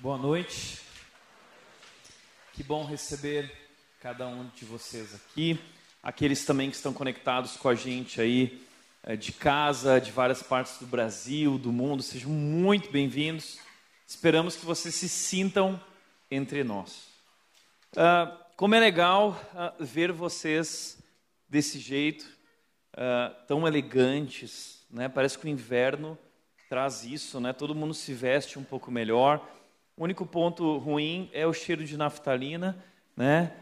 Boa noite. Que bom receber cada um de vocês aqui. Aqueles também que estão conectados com a gente aí eh, de casa, de várias partes do Brasil, do mundo, sejam muito bem-vindos. Esperamos que vocês se sintam entre nós. Uh, como é legal uh, ver vocês desse jeito, uh, tão elegantes, né? Parece que o inverno traz isso, né? Todo mundo se veste um pouco melhor. O único ponto ruim é o cheiro de naftalina, né?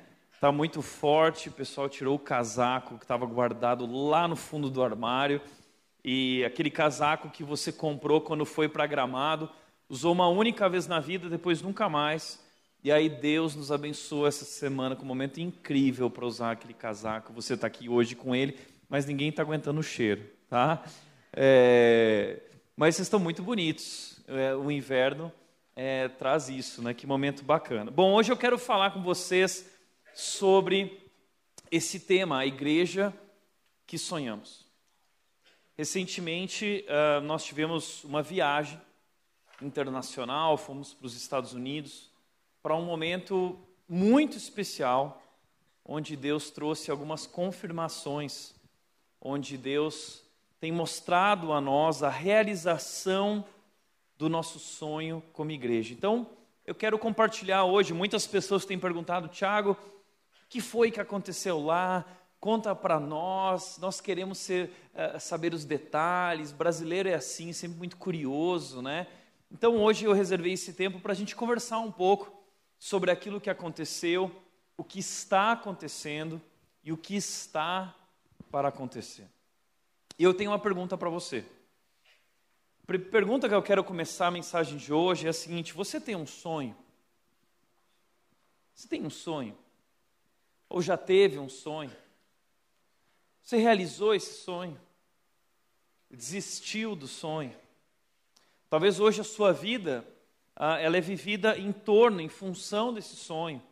Tá muito forte, o pessoal tirou o casaco que estava guardado lá no fundo do armário e aquele casaco que você comprou quando foi para Gramado, usou uma única vez na vida, depois nunca mais. E aí Deus nos abençoou essa semana com um momento incrível para usar aquele casaco. Você está aqui hoje com ele, mas ninguém está aguentando o cheiro, tá? É... Mas vocês estão muito bonitos. É, o inverno é, traz isso, né? Que momento bacana. Bom, hoje eu quero falar com vocês sobre esse tema, a igreja que sonhamos. Recentemente, uh, nós tivemos uma viagem internacional, fomos para os Estados Unidos para um momento muito especial, onde Deus trouxe algumas confirmações, onde Deus tem mostrado a nós a realização do nosso sonho como igreja. Então, eu quero compartilhar hoje. Muitas pessoas têm perguntado, Tiago, o que foi que aconteceu lá? Conta para nós. Nós queremos ser, uh, saber os detalhes. Brasileiro é assim, sempre muito curioso, né? Então, hoje eu reservei esse tempo para a gente conversar um pouco sobre aquilo que aconteceu, o que está acontecendo e o que está para acontecer. E eu tenho uma pergunta para você. Pergunta que eu quero começar a mensagem de hoje é a seguinte: você tem um sonho? Você tem um sonho? Ou já teve um sonho? Você realizou esse sonho? Desistiu do sonho? Talvez hoje a sua vida ah, ela é vivida em torno, em função desse sonho.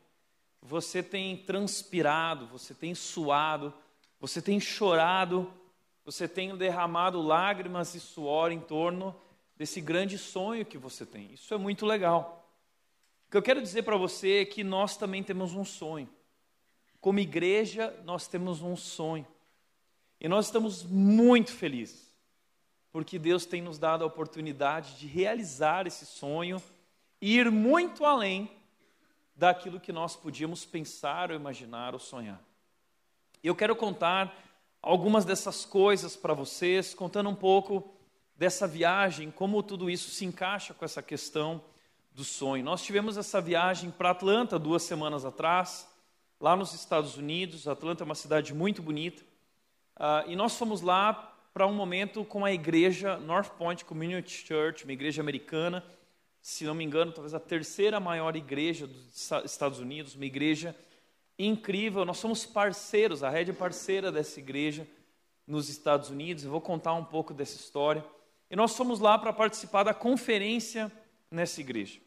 Você tem transpirado, você tem suado, você tem chorado você tem derramado lágrimas e suor em torno desse grande sonho que você tem. Isso é muito legal. O que eu quero dizer para você é que nós também temos um sonho. Como igreja, nós temos um sonho. E nós estamos muito felizes, porque Deus tem nos dado a oportunidade de realizar esse sonho e ir muito além daquilo que nós podíamos pensar ou imaginar ou sonhar. Eu quero contar algumas dessas coisas para vocês, contando um pouco dessa viagem, como tudo isso se encaixa com essa questão do sonho. Nós tivemos essa viagem para Atlanta duas semanas atrás, lá nos Estados Unidos. Atlanta é uma cidade muito bonita. Uh, e nós fomos lá para um momento com a igreja North Point Community Church, uma igreja americana, se não me engano, talvez a terceira maior igreja dos Estados Unidos, uma igreja incrível. Nós somos parceiros, a rede é parceira dessa igreja nos Estados Unidos. Eu vou contar um pouco dessa história. E nós fomos lá para participar da conferência nessa igreja.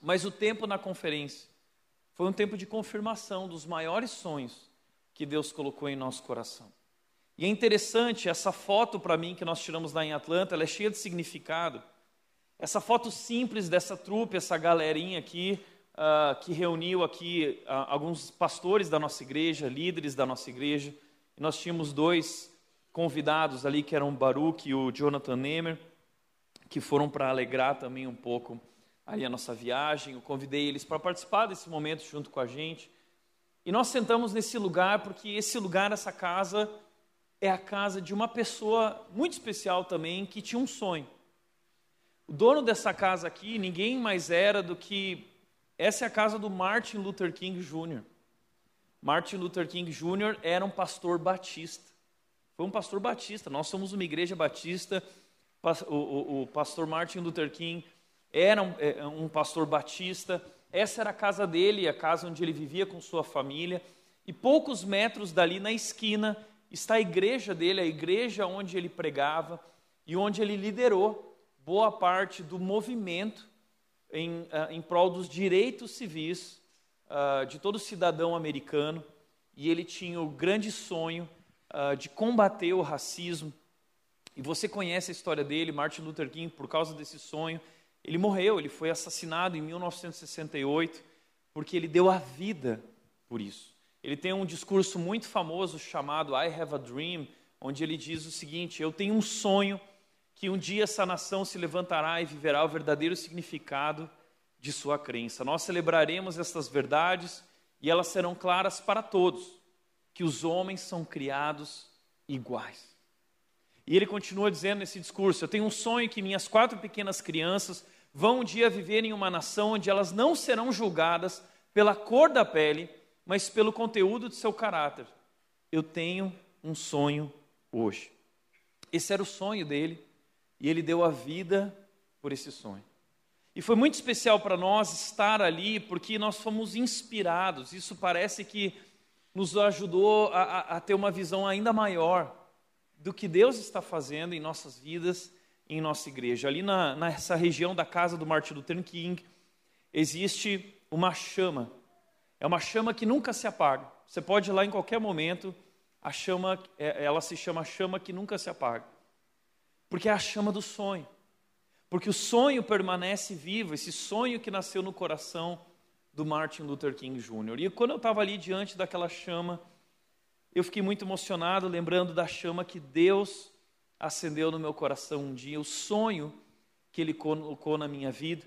Mas o tempo na conferência foi um tempo de confirmação dos maiores sonhos que Deus colocou em nosso coração. E é interessante, essa foto para mim que nós tiramos lá em Atlanta, ela é cheia de significado. Essa foto simples dessa trupe, essa galerinha aqui, uh, que reuniu aqui uh, alguns pastores da nossa igreja, líderes da nossa igreja. E nós tínhamos dois convidados ali, que eram o Baruch e o Jonathan Nemer, que foram para alegrar também um pouco ali a nossa viagem. Eu convidei eles para participar desse momento junto com a gente. E nós sentamos nesse lugar porque esse lugar, essa casa, é a casa de uma pessoa muito especial também que tinha um sonho. O dono dessa casa aqui, ninguém mais era do que essa é a casa do Martin Luther King Jr. Martin Luther King Jr. era um pastor batista. Foi um pastor batista. Nós somos uma igreja batista. O, o, o pastor Martin Luther King era um, é, um pastor batista. Essa era a casa dele, a casa onde ele vivia com sua família. E poucos metros dali na esquina está a igreja dele, a igreja onde ele pregava e onde ele liderou boa parte do movimento em, uh, em prol dos direitos civis uh, de todo cidadão americano, e ele tinha o grande sonho uh, de combater o racismo. E você conhece a história dele, Martin Luther King, por causa desse sonho, Ele morreu, ele foi assassinado em 1968, porque ele deu a vida por isso. Ele tem um discurso muito famoso chamado I Have a Dream, onde ele diz o seguinte: Eu tenho um sonho que um dia essa nação se levantará e viverá o verdadeiro significado de sua crença. Nós celebraremos estas verdades e elas serão claras para todos, que os homens são criados iguais. E ele continua dizendo nesse discurso: Eu tenho um sonho que minhas quatro pequenas crianças vão um dia viver em uma nação onde elas não serão julgadas pela cor da pele, mas pelo conteúdo de seu caráter. Eu tenho um sonho hoje. Esse era o sonho dele e ele deu a vida por esse sonho. E foi muito especial para nós estar ali, porque nós fomos inspirados. Isso parece que nos ajudou a, a, a ter uma visão ainda maior do que Deus está fazendo em nossas vidas, em nossa igreja. Ali na, nessa região da casa do Martin Luther King, existe uma chama. É uma chama que nunca se apaga. Você pode ir lá em qualquer momento, a chama, é, ela se chama chama que nunca se apaga. Porque é a chama do sonho. Porque o sonho permanece vivo, esse sonho que nasceu no coração do Martin Luther King Jr. E quando eu estava ali diante daquela chama, eu fiquei muito emocionado, lembrando da chama que Deus acendeu no meu coração um dia, o sonho que Ele colocou na minha vida.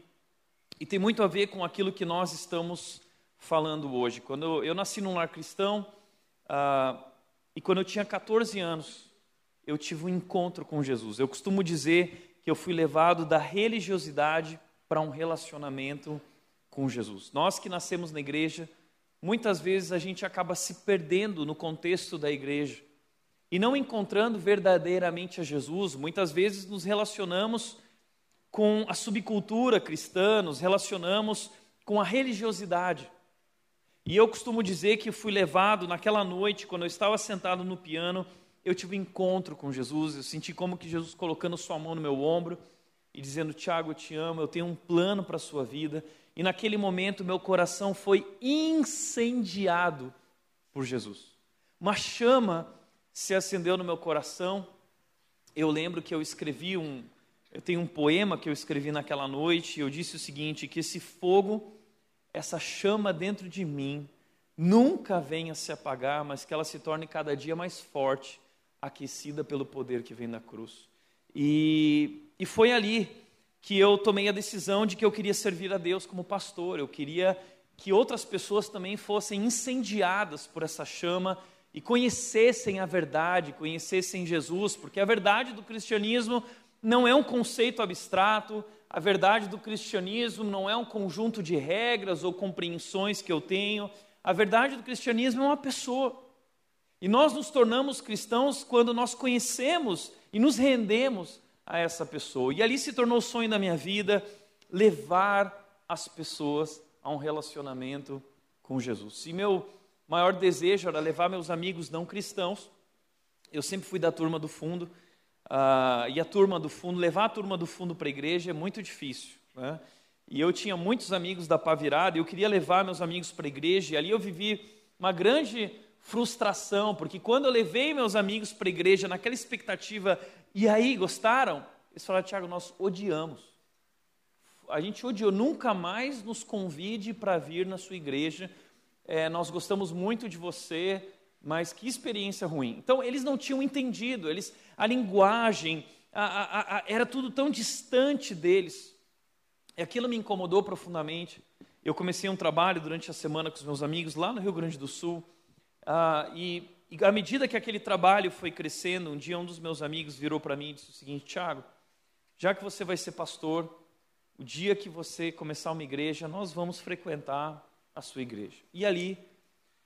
E tem muito a ver com aquilo que nós estamos falando hoje. Quando eu, eu nasci num lar cristão, ah, e quando eu tinha 14 anos, eu tive um encontro com Jesus. Eu costumo dizer que eu fui levado da religiosidade para um relacionamento com Jesus. Nós que nascemos na igreja, muitas vezes a gente acaba se perdendo no contexto da igreja e não encontrando verdadeiramente a Jesus. Muitas vezes nos relacionamos com a subcultura cristã, nos relacionamos com a religiosidade. E eu costumo dizer que fui levado naquela noite, quando eu estava sentado no piano, eu tive um encontro com Jesus, eu senti como que Jesus colocando sua mão no meu ombro e dizendo: Tiago, eu te amo, eu tenho um plano para a sua vida. E naquele momento meu coração foi incendiado por Jesus. Uma chama se acendeu no meu coração. Eu lembro que eu escrevi um, eu tenho um poema que eu escrevi naquela noite, e eu disse o seguinte: que esse fogo, essa chama dentro de mim, nunca venha se apagar, mas que ela se torne cada dia mais forte aquecida pelo poder que vem da cruz. E, e foi ali que eu tomei a decisão de que eu queria servir a Deus como pastor, eu queria que outras pessoas também fossem incendiadas por essa chama e conhecessem a verdade, conhecessem Jesus, porque a verdade do cristianismo não é um conceito abstrato, a verdade do cristianismo não é um conjunto de regras ou compreensões que eu tenho, a verdade do cristianismo é uma pessoa. E nós nos tornamos cristãos quando nós conhecemos e nos rendemos a essa pessoa. E ali se tornou o sonho da minha vida levar as pessoas a um relacionamento com Jesus. E meu maior desejo era levar meus amigos não cristãos. Eu sempre fui da turma do fundo. Uh, e a turma do fundo, levar a turma do fundo para a igreja é muito difícil. Né? E eu tinha muitos amigos da pá virada, eu queria levar meus amigos para a igreja, e ali eu vivi uma grande frustração, porque quando eu levei meus amigos para a igreja naquela expectativa, e aí gostaram? Eles falaram, Tiago, nós odiamos. A gente odiou, nunca mais nos convide para vir na sua igreja. É, nós gostamos muito de você, mas que experiência ruim. Então, eles não tinham entendido, eles, a linguagem, a, a, a, era tudo tão distante deles. E aquilo me incomodou profundamente. Eu comecei um trabalho durante a semana com os meus amigos lá no Rio Grande do Sul. Ah, e, e à medida que aquele trabalho foi crescendo, um dia um dos meus amigos virou para mim e disse o seguinte: Tiago, já que você vai ser pastor, o dia que você começar uma igreja, nós vamos frequentar a sua igreja. E ali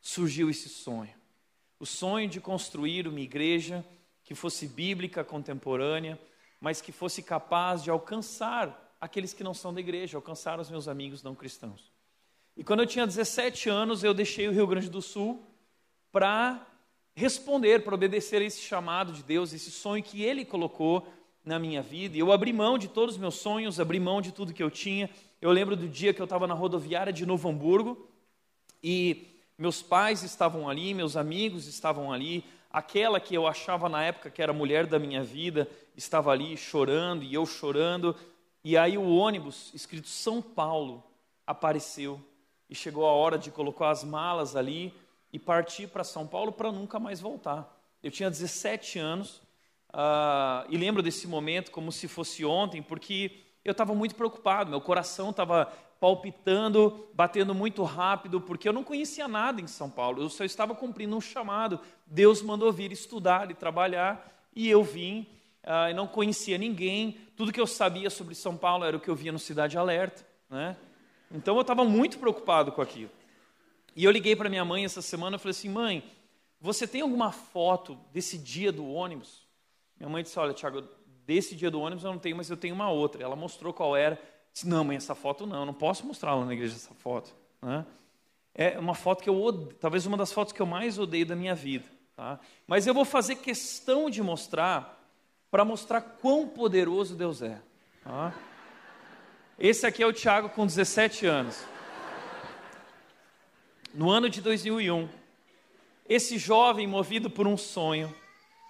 surgiu esse sonho. O sonho de construir uma igreja que fosse bíblica, contemporânea, mas que fosse capaz de alcançar aqueles que não são da igreja, alcançar os meus amigos não cristãos. E quando eu tinha 17 anos, eu deixei o Rio Grande do Sul para responder, para obedecer a esse chamado de Deus, esse sonho que Ele colocou na minha vida. E eu abri mão de todos os meus sonhos, abri mão de tudo que eu tinha. Eu lembro do dia que eu estava na rodoviária de Novo Hamburgo e meus pais estavam ali, meus amigos estavam ali, aquela que eu achava na época que era a mulher da minha vida estava ali chorando e eu chorando. E aí o ônibus escrito São Paulo apareceu e chegou a hora de colocar as malas ali e partir para São Paulo para nunca mais voltar. Eu tinha 17 anos uh, e lembro desse momento como se fosse ontem, porque eu estava muito preocupado, meu coração estava palpitando, batendo muito rápido, porque eu não conhecia nada em São Paulo, eu só estava cumprindo um chamado. Deus mandou vir estudar e trabalhar, e eu vim, uh, não conhecia ninguém, tudo que eu sabia sobre São Paulo era o que eu via no Cidade Alerta, né? Então eu estava muito preocupado com aquilo. E eu liguei para minha mãe essa semana e falei assim: mãe, você tem alguma foto desse dia do ônibus? Minha mãe disse: olha, Tiago, desse dia do ônibus eu não tenho, mas eu tenho uma outra. Ela mostrou qual era. Disse: não, mãe, essa foto não, eu não posso mostrar lá na igreja essa foto. Né? É uma foto que eu odeio, talvez uma das fotos que eu mais odeio da minha vida. Tá? Mas eu vou fazer questão de mostrar, para mostrar quão poderoso Deus é. Tá? Esse aqui é o Tiago com 17 anos. No ano de 2001, esse jovem, movido por um sonho,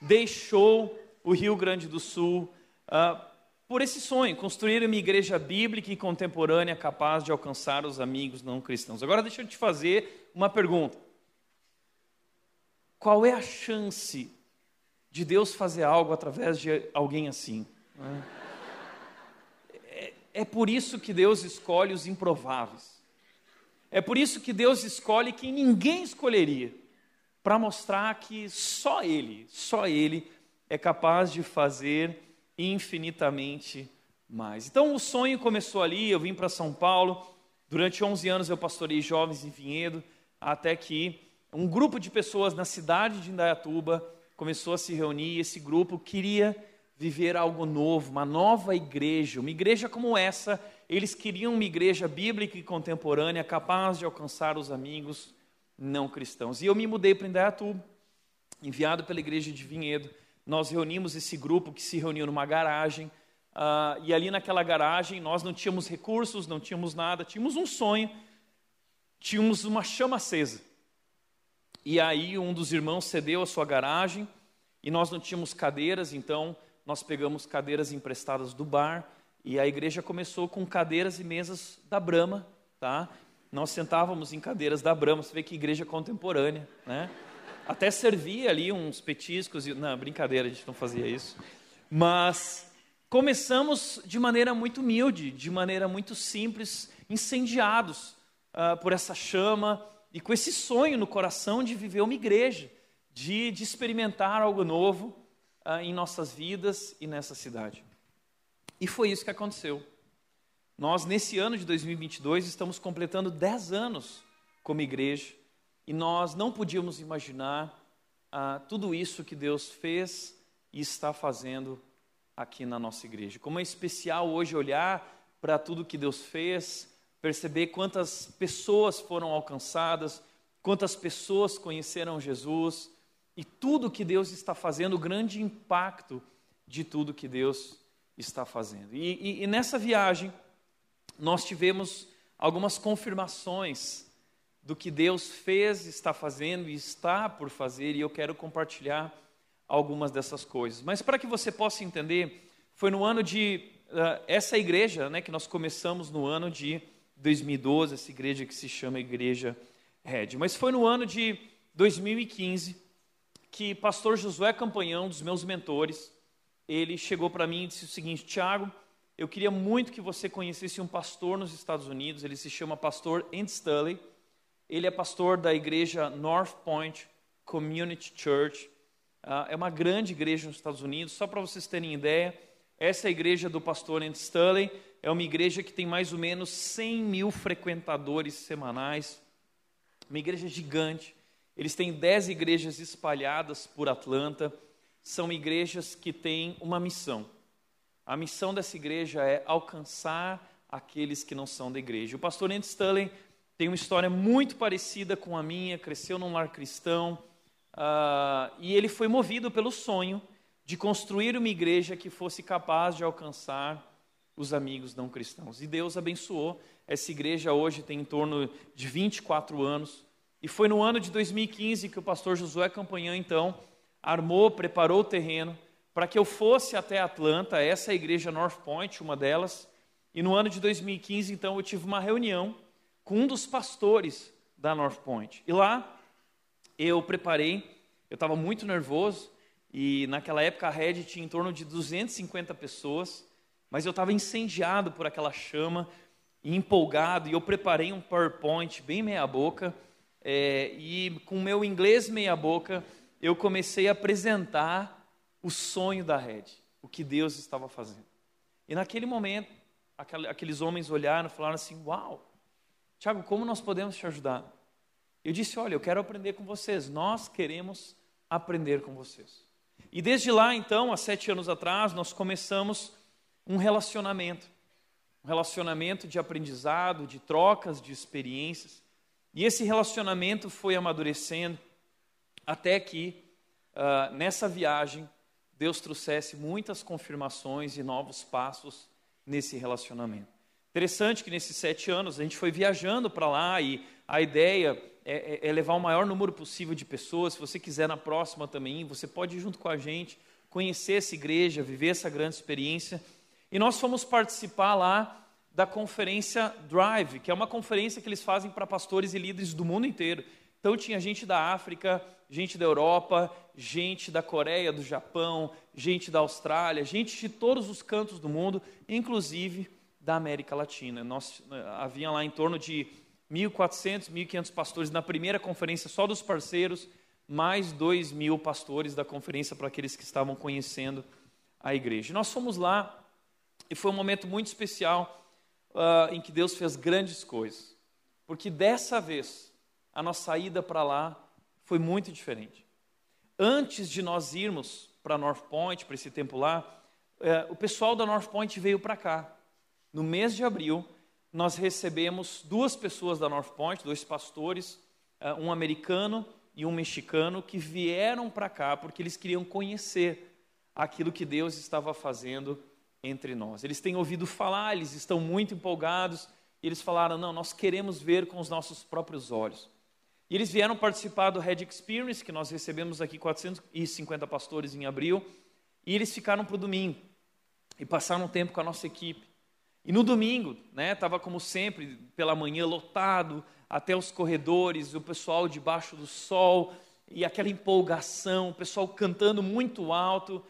deixou o Rio Grande do Sul uh, por esse sonho, construir uma igreja bíblica e contemporânea capaz de alcançar os amigos não cristãos. Agora, deixa eu te fazer uma pergunta: qual é a chance de Deus fazer algo através de alguém assim? Uh? É por isso que Deus escolhe os improváveis. É por isso que Deus escolhe quem ninguém escolheria, para mostrar que só Ele, só Ele é capaz de fazer infinitamente mais. Então o sonho começou ali, eu vim para São Paulo, durante 11 anos eu pastorei jovens em Vinhedo, até que um grupo de pessoas na cidade de Indaiatuba começou a se reunir, e esse grupo queria viver algo novo, uma nova igreja, uma igreja como essa. Eles queriam uma igreja bíblica e contemporânea, capaz de alcançar os amigos não cristãos. E eu me mudei para Indaiatuba, enviado pela igreja de Vinhedo. Nós reunimos esse grupo que se reuniu numa garagem. Uh, e ali naquela garagem nós não tínhamos recursos, não tínhamos nada, tínhamos um sonho, tínhamos uma chama acesa. E aí um dos irmãos cedeu a sua garagem e nós não tínhamos cadeiras, então nós pegamos cadeiras emprestadas do bar e a igreja começou com cadeiras e mesas da Brama, tá? Nós sentávamos em cadeiras da Brama, você vê que igreja contemporânea, né? Até servia ali uns petiscos, e... não, brincadeira, a gente não fazia isso. Mas começamos de maneira muito humilde, de maneira muito simples, incendiados uh, por essa chama e com esse sonho no coração de viver uma igreja, de, de experimentar algo novo ah, em nossas vidas e nessa cidade. E foi isso que aconteceu. Nós, nesse ano de 2022, estamos completando 10 anos como igreja e nós não podíamos imaginar ah, tudo isso que Deus fez e está fazendo aqui na nossa igreja. Como é especial hoje olhar para tudo que Deus fez, perceber quantas pessoas foram alcançadas, quantas pessoas conheceram Jesus, e tudo que Deus está fazendo, o grande impacto de tudo que Deus está fazendo. E, e, e nessa viagem, nós tivemos algumas confirmações do que Deus fez, está fazendo e está por fazer, e eu quero compartilhar algumas dessas coisas. Mas para que você possa entender, foi no ano de. Uh, essa igreja, né, que nós começamos no ano de 2012, essa igreja que se chama Igreja Red. Mas foi no ano de 2015 que pastor Josué Campanhão, dos meus mentores, ele chegou para mim e disse o seguinte: Tiago, eu queria muito que você conhecesse um pastor nos Estados Unidos, ele se chama pastor Andy Stanley, ele é pastor da igreja North Point Community Church, uh, é uma grande igreja nos Estados Unidos, só para vocês terem ideia, essa é igreja do pastor Andy Stanley, é uma igreja que tem mais ou menos 100 mil frequentadores semanais, uma igreja gigante, eles têm dez igrejas espalhadas por Atlanta. São igrejas que têm uma missão. A missão dessa igreja é alcançar aqueles que não são da igreja. O pastor Andy Stanley tem uma história muito parecida com a minha, cresceu num lar cristão, uh, e ele foi movido pelo sonho de construir uma igreja que fosse capaz de alcançar os amigos não cristãos. E Deus abençoou. Essa igreja hoje tem em torno de 24 anos. E foi no ano de 2015 que o pastor Josué Campanhã, então, armou, preparou o terreno para que eu fosse até Atlanta, essa é a igreja North Point, uma delas, E no ano de 2015, então, eu tive uma reunião com um dos pastores da North Point. E lá eu preparei, eu estava muito nervoso, e naquela época a rede tinha em torno de 250 pessoas, mas eu estava incendiado por aquela chama, e empolgado, e eu preparei um PowerPoint bem meia-boca, é, e com meu inglês meia-boca, eu comecei a apresentar o sonho da rede, o que Deus estava fazendo. E naquele momento, aqueles homens olharam e falaram assim: Uau, Tiago, como nós podemos te ajudar? Eu disse: Olha, eu quero aprender com vocês, nós queremos aprender com vocês. E desde lá, então, há sete anos atrás, nós começamos um relacionamento. Um relacionamento de aprendizado, de trocas, de experiências. E esse relacionamento foi amadurecendo até que, uh, nessa viagem, Deus trouxesse muitas confirmações e novos passos nesse relacionamento. Interessante que nesses sete anos a gente foi viajando para lá e a ideia é, é, é, levar o maior número possível de pessoas. Se você quiser na próxima também, você pode ir junto com a gente, conhecer essa igreja, viver essa grande experiência. E nós fomos participar lá da conferência Drive, que é uma conferência que eles fazem para pastores e líderes do mundo inteiro. Então tinha gente da África, gente da Europa, gente da Coreia, do Japão, gente da Austrália, gente de todos os cantos do mundo, inclusive da América Latina. Nós eh, havia lá em torno de 1.400, 1.500 pastores na primeira conferência só dos parceiros, mais 2 mil pastores da conferência para aqueles que estavam conhecendo a igreja. nós fomos lá e foi um momento muito especial uh, em que Deus fez grandes coisas, porque dessa vez a nossa ida para lá foi muito diferente. Antes de nós irmos para North Point, para esse tempo lá, é, o pessoal da North Point veio para cá. No mês de abril, nós recebemos duas pessoas da North Point, dois pastores, é, um americano e um mexicano, que vieram para cá porque eles queriam conhecer aquilo que Deus estava fazendo entre nós. Eles têm ouvido falar, eles estão muito empolgados, e eles falaram: não, nós queremos ver com os nossos próprios olhos. E eles vieram participar do Red Experience, que nós recebemos aqui 450 pastores em abril, e eles ficaram para o domingo e passaram um tempo com a nossa equipe. E no domingo, né, estava como sempre, pela manhã lotado, até os corredores, o pessoal debaixo do sol, e aquela empolgação, o pessoal cantando muito alto.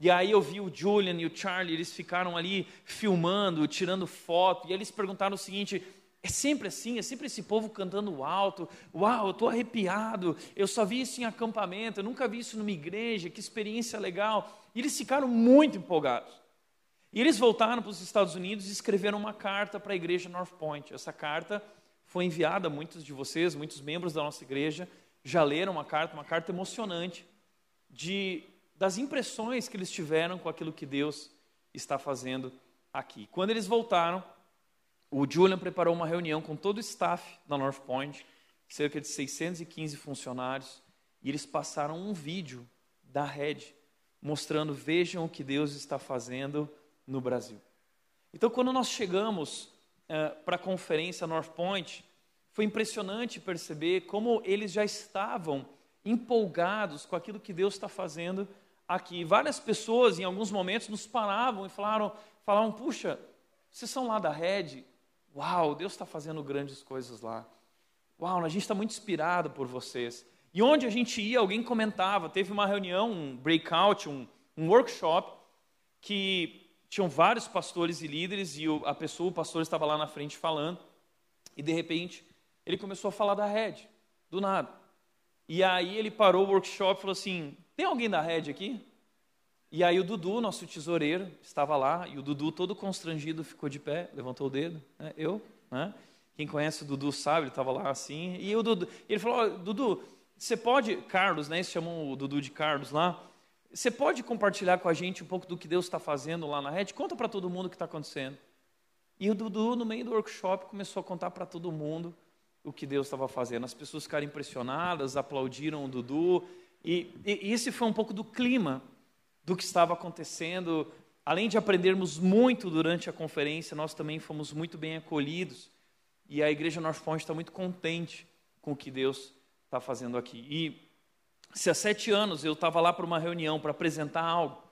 E aí eu vi o Julian e o Charlie, eles ficaram ali filmando, tirando foto, e eles perguntaram o seguinte: é sempre assim, é sempre esse povo cantando alto. Uau, eu estou arrepiado. Eu só vi isso em acampamento, eu nunca vi isso numa igreja, que experiência legal. E eles ficaram muito empolgados. E eles voltaram para os Estados Unidos e escreveram uma carta para a igreja North Point. Essa carta foi enviada a muitos de vocês, muitos membros da nossa igreja, já leram uma carta, uma carta emocionante, de, das impressões que eles tiveram com aquilo que Deus está fazendo aqui. Quando eles voltaram, o Julian preparou uma reunião com todo o staff da North Point, cerca de 615 funcionários, e eles passaram um vídeo da rede mostrando, vejam o que Deus está fazendo no Brasil. Então, quando nós chegamos eh, para a conferência North Point, foi impressionante perceber como eles já estavam empolgados com aquilo que Deus está fazendo aqui. Várias pessoas, em alguns momentos, nos paravam e falaram, falavam, puxa, vocês são lá da rede, Uau, Deus está fazendo grandes coisas lá. Uau, a gente está muito inspirado por vocês. E onde a gente ia, alguém comentava. Teve uma reunião, um breakout, um, um workshop, que tinham vários pastores e líderes, e a pessoa, o pastor, estava lá na frente falando. E de repente, ele começou a falar da rede, do nada. E aí ele parou o workshop e falou assim: Tem alguém da rede aqui? E aí o Dudu, nosso tesoureiro, estava lá, e o Dudu, todo constrangido, ficou de pé, levantou o dedo, né? eu, né? Quem conhece o Dudu sabe, ele estava lá assim, e o Dudu, ele falou, Dudu, você pode, Carlos, né, eles chamam o Dudu de Carlos lá, você pode compartilhar com a gente um pouco do que Deus está fazendo lá na rede? Conta para todo mundo o que está acontecendo. E o Dudu, no meio do workshop, começou a contar para todo mundo o que Deus estava fazendo. As pessoas ficaram impressionadas, aplaudiram o Dudu, e, e esse foi um pouco do clima do que estava acontecendo. Além de aprendermos muito durante a conferência, nós também fomos muito bem acolhidos. E a igreja North Point está muito contente com o que Deus está fazendo aqui. E se há sete anos eu estava lá para uma reunião para apresentar algo,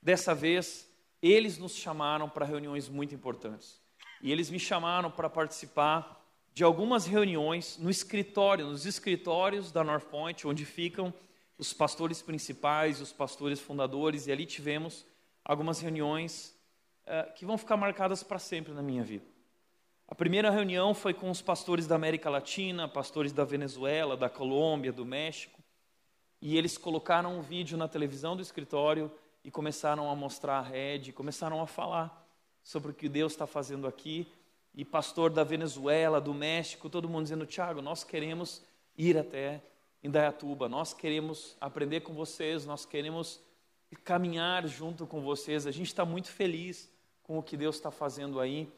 dessa vez eles nos chamaram para reuniões muito importantes. E eles me chamaram para participar de algumas reuniões no escritório, nos escritórios da North Point, onde ficam os pastores principais, os pastores fundadores, e ali tivemos algumas reuniões uh, que vão ficar marcadas para sempre na minha vida. A primeira reunião foi com os pastores da América Latina, pastores da Venezuela, da Colômbia, do México, e eles colocaram um vídeo na televisão do escritório e começaram a mostrar a rede, começaram a falar sobre o que Deus está fazendo aqui e pastor da Venezuela, do México, todo mundo dizendo: Tiago, nós queremos ir até Indaiatuba, nós queremos aprender com vocês, nós queremos caminhar junto com vocês. A gente está muito feliz com o que Deus está fazendo aí.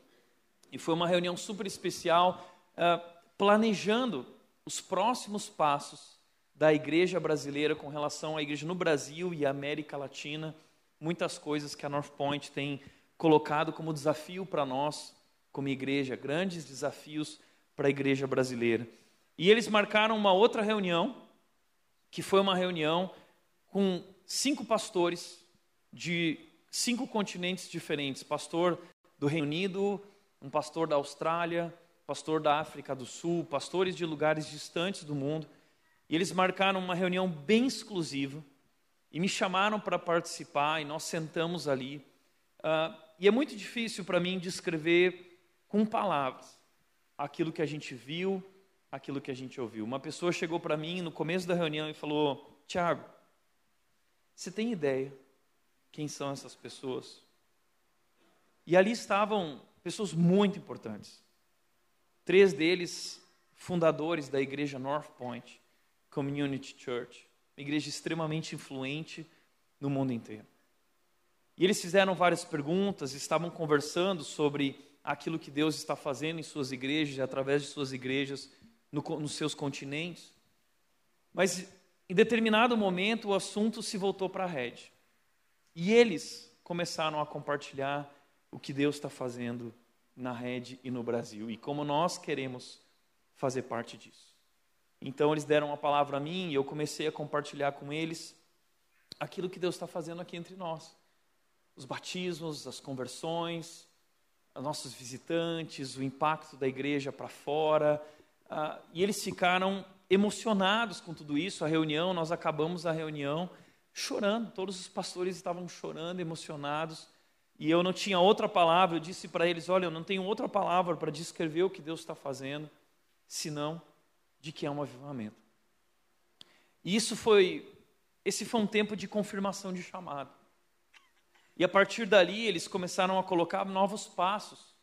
E foi uma reunião super especial, uh, planejando os próximos passos da igreja brasileira com relação à igreja no Brasil e América Latina. Muitas coisas que a North Point tem colocado como desafio para nós como igreja, grandes desafios para a igreja brasileira. E eles marcaram uma outra reunião, que foi uma reunião com cinco pastores de cinco continentes diferentes: pastor do Reino Unido, um pastor da Austrália, pastor da África do Sul, pastores de lugares distantes do mundo. E eles marcaram uma reunião bem exclusiva e me chamaram para participar e nós sentamos ali. Uh, e é muito difícil para mim descrever com palavras aquilo que a gente viu, aquilo que a gente ouviu. Uma pessoa chegou para mim no começo da reunião e falou: Tiago, você tem ideia quem são essas pessoas? E ali estavam pessoas muito importantes. Três deles fundadores da igreja North Point Community Church, uma igreja extremamente influente no mundo inteiro. E eles fizeram várias perguntas, estavam conversando sobre aquilo que Deus está fazendo em suas igrejas, através de suas igrejas, no, nos seus continentes. Mas em determinado momento o assunto se voltou para a rede. E eles começaram a compartilhar o que Deus está fazendo na rede e no Brasil e como nós queremos fazer parte disso. Então eles deram a palavra a mim e eu comecei a compartilhar com eles aquilo que Deus está fazendo aqui entre nós. Os batismos, as conversões, nossos visitantes, o impacto da igreja para fora. Uh, e eles ficaram emocionados com tudo isso. A reunião, nós acabamos a reunião chorando. Todos os pastores estavam chorando, emocionados. E eu não tinha outra palavra. Eu disse para eles: Olha, eu não tenho outra palavra para descrever o que Deus está fazendo, senão de que é um avivamento. E isso foi, esse foi um tempo de confirmação de chamado. E a partir dali, eles começaram a colocar novos passos,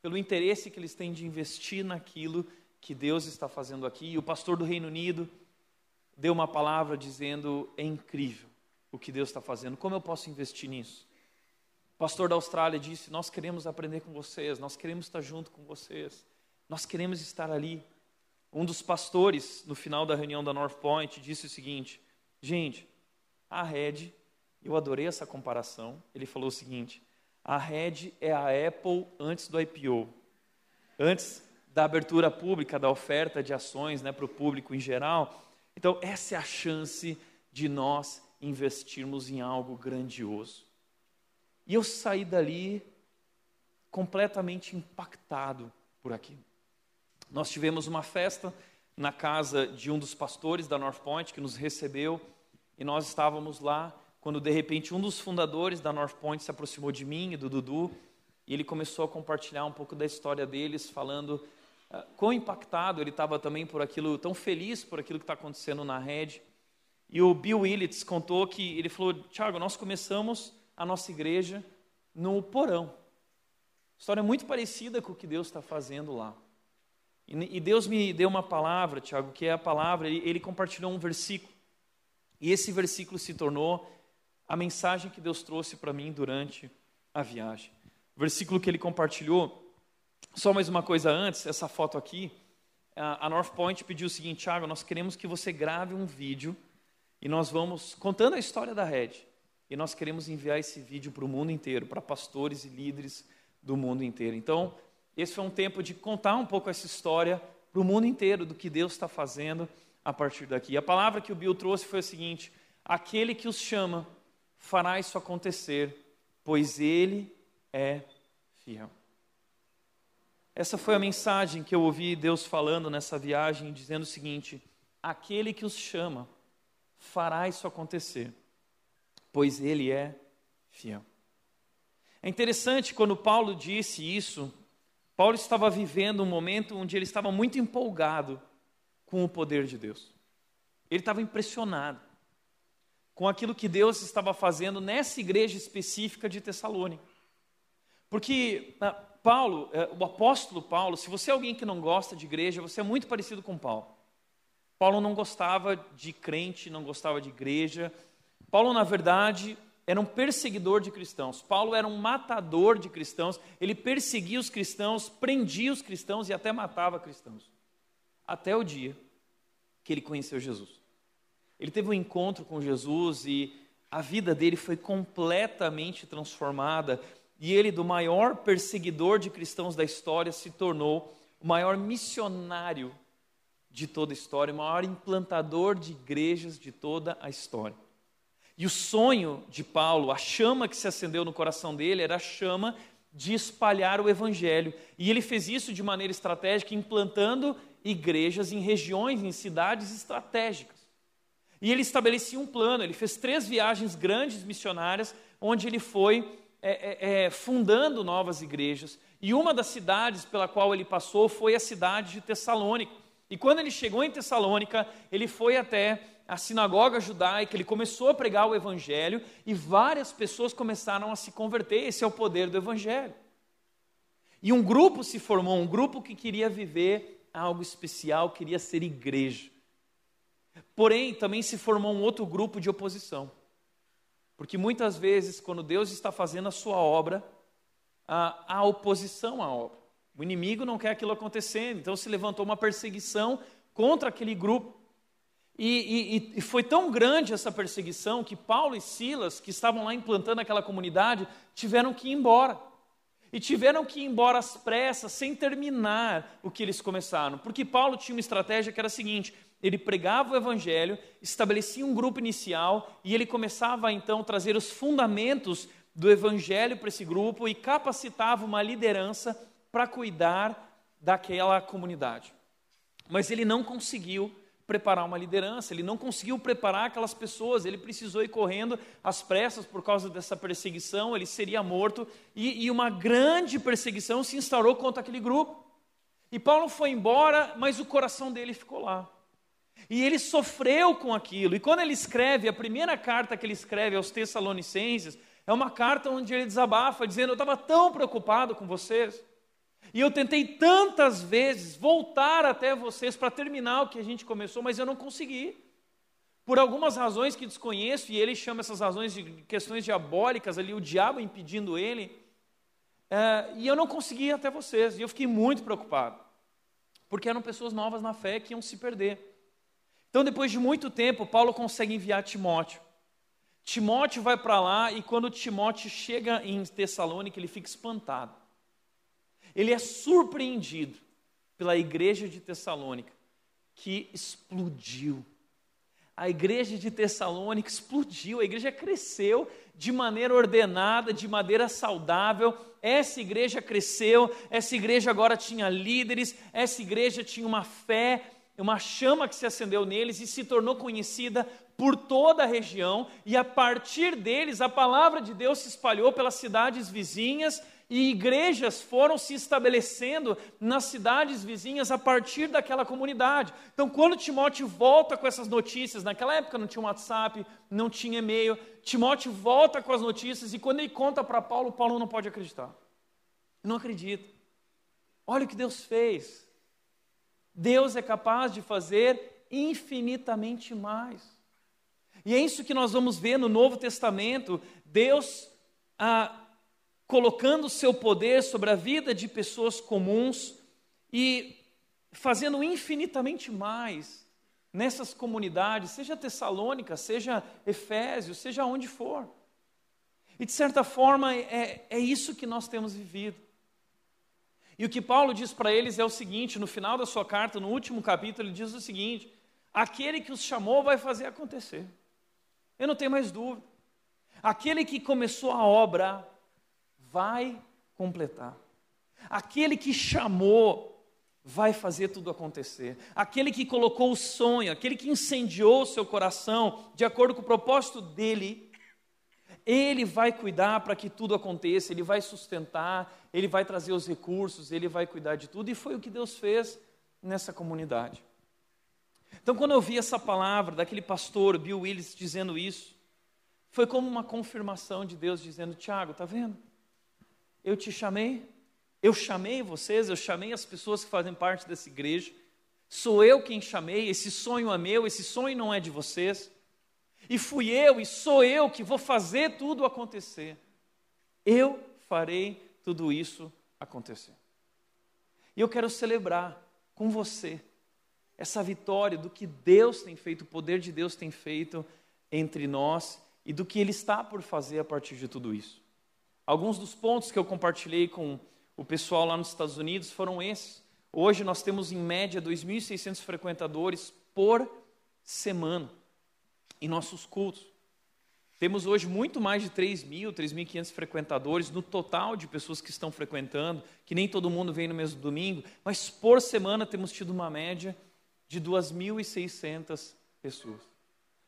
pelo interesse que eles têm de investir naquilo que Deus está fazendo aqui. E o pastor do Reino Unido deu uma palavra dizendo: é incrível o que Deus está fazendo, como eu posso investir nisso? O pastor da Austrália disse: Nós queremos aprender com vocês, nós queremos estar junto com vocês, nós queremos estar ali. Um dos pastores, no final da reunião da North Point, disse o seguinte: Gente, a rede eu adorei essa comparação. Ele falou o seguinte: a Red é a Apple antes do IPO, antes da abertura pública, da oferta de ações né, para o público em geral. Então, essa é a chance de nós investirmos em algo grandioso. E eu saí dali completamente impactado por aquilo. Nós tivemos uma festa na casa de um dos pastores da North Point que nos recebeu e nós estávamos lá quando de repente um dos fundadores da North Point se aproximou de mim e do Dudu, e ele começou a compartilhar um pouco da história deles, falando quão impactado ele estava também por aquilo, tão feliz por aquilo que está acontecendo na rede. E o Bill Willits contou que ele falou: Tiago, nós começamos a nossa igreja no porão. História muito parecida com o que Deus está fazendo lá. E, Deus me deu uma palavra, Tiago, que é a palavra, ele, ele compartilhou um versículo. E esse versículo se tornou a mensagem que Deus trouxe para mim durante a viagem. O versículo que ele compartilhou, só mais uma coisa antes, essa foto aqui, a North Point pediu o seguinte, Thiago, nós queremos que você grave um vídeo e nós vamos contando a história da Red. E nós queremos enviar esse vídeo para o mundo inteiro, para pastores e líderes do mundo inteiro. Então, esse foi um tempo de contar um pouco essa história para o mundo inteiro do que Deus está fazendo a partir daqui. E a palavra que o Bill trouxe foi a seguinte: aquele que os chama fará isso acontecer pois Ele é fiel. Essa foi a mensagem que eu ouvi Deus falando nessa viagem, dizendo o seguinte: aquele que os chama fará isso acontecer, pois Ele é fiel. É interessante quando Paulo disse isso, Paulo estava vivendo um momento onde ele estava muito empolgado com o poder de Deus. Ele estava impressionado com aquilo que Deus estava fazendo nessa igreja específica de Tessalônica. Porque ah, Paulo, eh, o apóstolo Paulo, se você é alguém que não gosta de igreja, você é muito parecido com Paulo. Paulo não gostava de crente, não gostava de igreja. Paulo, na verdade, era um perseguidor de cristãos. Paulo era um matador de cristãos. Ele perseguia os cristãos, prendia os cristãos e até matava cristãos. Até o dia que ele conheceu Jesus. Ele teve um encontro com Jesus e a vida dele foi completamente transformada. E ele, do maior perseguidor de cristãos da história, se tornou o maior missionário de toda a história, o maior implantador de igrejas de toda a história. E o sonho de Paulo, a chama que se acendeu no coração dele, era a chama de espalhar o evangelho. E ele fez isso de maneira estratégica, implantando igrejas em regiões, em cidades estratégicas. E ele estabelecia um plano, ele fez três viagens grandes missionárias, onde ele foi é, é, é, fundando novas igrejas. E uma das cidades pela qual ele passou foi a cidade de Tessalônica. E quando ele chegou em Tessalônica, ele foi até a sinagoga judaica, ele começou a pregar o evangelho e várias pessoas começaram a se converter. Esse é o poder do evangelho. E um grupo se formou, um grupo que queria viver algo especial, queria ser igreja. Porém, também se formou um outro grupo de oposição. Porque muitas vezes, quando Deus está fazendo a sua obra, há oposição à obra. O inimigo não quer aquilo acontecendo, então se levantou uma perseguição contra aquele grupo. E, e, e, foi tão grande essa perseguição que Paulo e Silas, que estavam lá implantando aquela comunidade, tiveram que ir embora. E tiveram que ir embora às pressas, sem terminar o que eles começaram. Porque Paulo tinha uma estratégia que era a seguinte: ele pregava o evangelho, estabelecia um grupo inicial e ele começava então a trazer os fundamentos do evangelho para esse grupo e capacitava uma liderança para cuidar daquela comunidade. Mas ele não conseguiu preparar uma liderança, ele não conseguiu preparar aquelas pessoas, ele precisou ir correndo às pressas por causa dessa perseguição, ele seria morto, e, e uma grande perseguição se instaurou contra aquele grupo. E Paulo foi embora, mas o coração dele ficou lá. E ele sofreu com aquilo. E quando ele escreve, a primeira carta que ele escreve aos Tessalonicenses, é uma carta onde ele desabafa, dizendo: Eu estava tão preocupado com vocês. E eu tentei tantas vezes voltar até vocês para terminar o que a gente começou, mas eu não consegui. Por algumas razões que desconheço, e ele chama essas razões de questões diabólicas, ali o diabo impedindo ele, é, e eu não consegui ir até vocês, e eu fiquei muito preocupado, porque eram pessoas novas na fé que iam se perder. Então, depois de muito tempo, Paulo consegue enviar Timóteo. Timóteo vai para lá, e quando Timóteo chega em Tessalônica, ele fica espantado ele é surpreendido pela igreja de Tessalônica, que explodiu. A igreja de Tessalônica explodiu, a igreja cresceu de maneira ordenada, de maneira saudável. Essa igreja cresceu, essa igreja agora tinha líderes, essa igreja tinha uma fé, uma chama que se acendeu neles e se tornou conhecida por toda a região, e a partir deles a palavra de Deus se espalhou pelas cidades vizinhas e igrejas foram se estabelecendo nas cidades vizinhas a partir daquela comunidade. Então, quando Timóteo volta com essas notícias, naquela época não tinha WhatsApp, não tinha e-mail, Timóteo volta com as notícias e quando ele conta para Paulo, Paulo não pode acreditar. Não acredita. Olha o que Deus fez. Deus é capaz de fazer infinitamente mais. E é isso que nós vamos ver no Novo Testamento. Deus ah, colocando o seu poder sobre a vida de pessoas comuns e fazendo infinitamente mais nessas comunidades, seja Tessalônica, seja Efésios, seja onde for. E de certa forma é, é isso que nós temos vivido. E o que Paulo diz para eles é o seguinte: no final da sua carta, no último capítulo, ele diz o seguinte: aquele que os chamou vai fazer acontecer. Eu não tenho mais dúvida. Aquele que começou a obra vai completar. Aquele que chamou vai fazer tudo acontecer. Aquele que colocou o sonho, aquele que incendiou o seu coração de acordo com o propósito dele, ele vai cuidar para que tudo aconteça, ele vai sustentar, ele vai trazer os recursos, ele vai cuidar de tudo, e foi o que Deus fez nessa comunidade. Então, quando eu vi essa palavra daquele pastor, Bill Willis, dizendo isso, foi como uma confirmação de Deus dizendo: Tiago, está vendo? Eu te chamei, eu chamei vocês, eu chamei as pessoas que fazem parte dessa igreja, sou eu quem chamei, esse sonho é meu, esse sonho não é de vocês, e fui eu e sou eu que vou fazer tudo acontecer. Eu farei tudo isso acontecer. E eu quero celebrar com você essa vitória do que Deus tem feito, o poder de Deus tem feito entre nós e do que Ele está por fazer a partir de tudo isso. Alguns dos pontos que eu compartilhei com o pessoal lá nos Estados Unidos foram esses. Hoje nós temos em média 2.600 frequentadores por semana em nossos cultos. Temos hoje muito mais de 3.000, 3.500 frequentadores no total de pessoas que estão frequentando, que nem todo mundo vem no mesmo domingo, mas por semana temos tido uma média de 2.600 pessoas.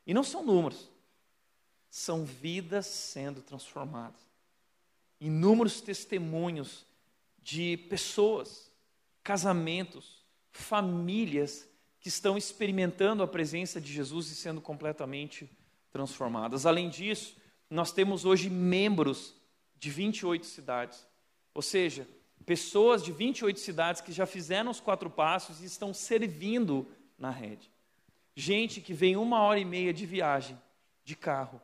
E não são números, são vidas sendo transformadas. Inúmeros testemunhos de pessoas, casamentos, famílias que estão experimentando a presença de Jesus e sendo completamente transformadas. Além disso, nós temos hoje membros de 28 cidades. Ou seja, pessoas de 28 cidades que já fizeram os quatro passos e estão servindo na rede. Gente que vem uma hora e meia de viagem, de carro,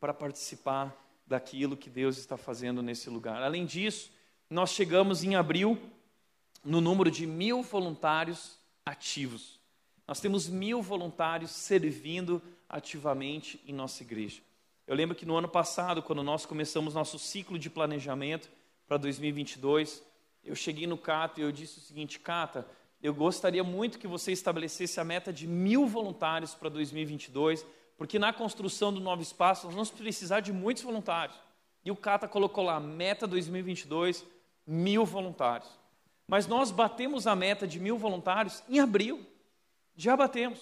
para participar daquilo que Deus está fazendo nesse lugar. Além disso, nós chegamos em abril no número de mil voluntários ativos. Nós temos mil voluntários servindo ativamente em nossa igreja. Eu lembro que no ano passado, quando nós começamos nosso ciclo de planejamento para 2022, eu cheguei no Cata e eu disse o seguinte, Cata, eu gostaria muito que você estabelecesse a meta de mil voluntários para 2022, porque na construção do novo espaço nós vamos precisar de muitos voluntários. E o Cata colocou lá, meta 2022, mil voluntários. Mas nós batemos a meta de mil voluntários em abril. Já batemos.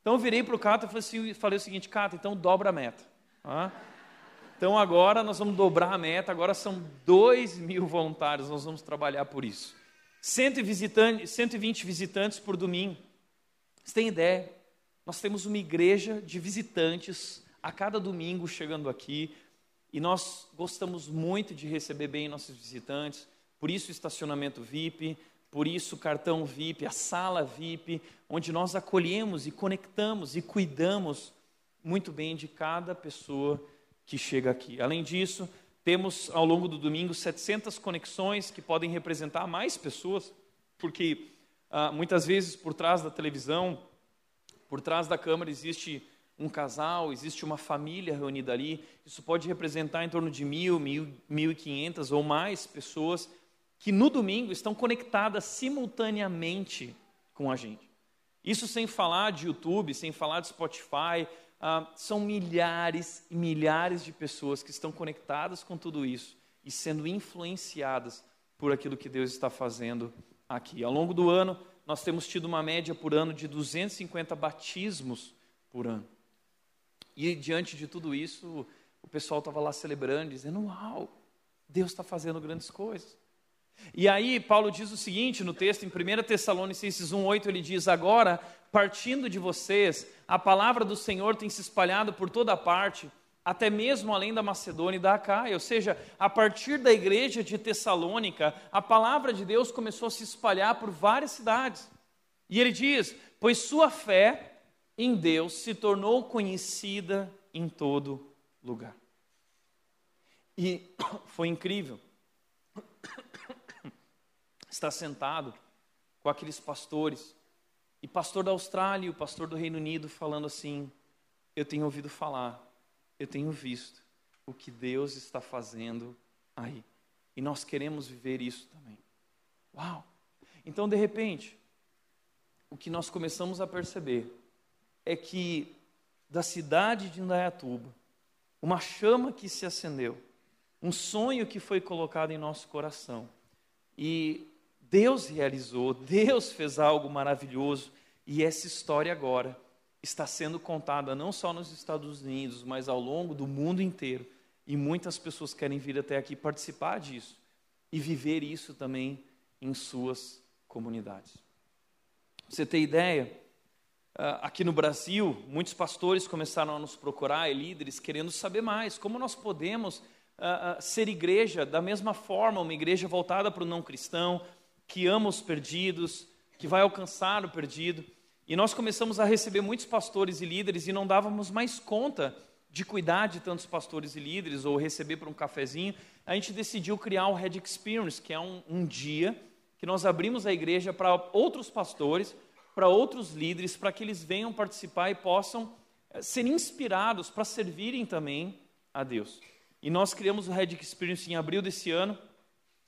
Então eu virei para o Cata e falei, assim, falei o seguinte, Cata, então dobra a meta. Ah? Então agora nós vamos dobrar a meta, agora são 2 mil voluntários, nós vamos trabalhar por isso. 120 visitantes por domingo. Você tem ideia? Nós temos uma igreja de visitantes a cada domingo chegando aqui e nós gostamos muito de receber bem nossos visitantes, por isso estacionamento VIP, por isso o cartão VIP, a sala VIP, onde nós acolhemos e conectamos e cuidamos muito bem de cada pessoa que chega aqui. Além disso, temos ao longo do domingo 700 conexões que podem representar mais pessoas, porque ah, muitas vezes por trás da televisão, por trás da câmera existe um casal, existe uma família reunida ali. Isso pode representar em torno de mil, mil, mil e quinhentas ou mais pessoas que no domingo estão conectadas simultaneamente com a gente. Isso sem falar de YouTube, sem falar de Spotify, ah, são milhares e milhares de pessoas que estão conectadas com tudo isso e sendo influenciadas por aquilo que Deus está fazendo aqui. Ao longo do ano, nós temos tido uma média por ano de 250 batismos por ano. E diante de tudo isso, o pessoal estava lá celebrando, dizendo: Uau, Deus está fazendo grandes coisas. E aí, Paulo diz o seguinte no texto, em 1 Tessalonicenses 1,8, ele diz: Agora, partindo de vocês, a palavra do Senhor tem se espalhado por toda parte, até mesmo além da Macedônia e da Acaia. Ou seja, a partir da igreja de Tessalônica, a palavra de Deus começou a se espalhar por várias cidades. E ele diz: Pois sua fé em Deus se tornou conhecida em todo lugar. E foi incrível está sentado com aqueles pastores, e pastor da Austrália e o pastor do Reino Unido falando assim: Eu tenho ouvido falar, eu tenho visto o que Deus está fazendo aí. E nós queremos viver isso também. Uau! Então, de repente, o que nós começamos a perceber é que da cidade de Indaiatuba, uma chama que se acendeu, um sonho que foi colocado em nosso coração. E Deus realizou, Deus fez algo maravilhoso, e essa história agora está sendo contada não só nos Estados Unidos, mas ao longo do mundo inteiro. E muitas pessoas querem vir até aqui participar disso e viver isso também em suas comunidades. Você tem ideia? Ah, aqui no Brasil, muitos pastores começaram a nos procurar e líderes querendo saber mais como nós podemos uh, uh, ser igreja da mesma forma, uma igreja voltada para o não cristão, que ama os perdidos, que vai alcançar o perdido. E nós começamos a receber muitos pastores e líderes e não dávamos mais conta de cuidar de tantos pastores e líderes ou receber para um cafezinho. A gente decidiu criar o Red Experience, que é um, um dia que nós abrimos a igreja para outros pastores, para outros líderes, para que eles venham participar e possam eh, ser inspirados para servirem também a Deus. E nós criamos o Red Experience em abril desse ano.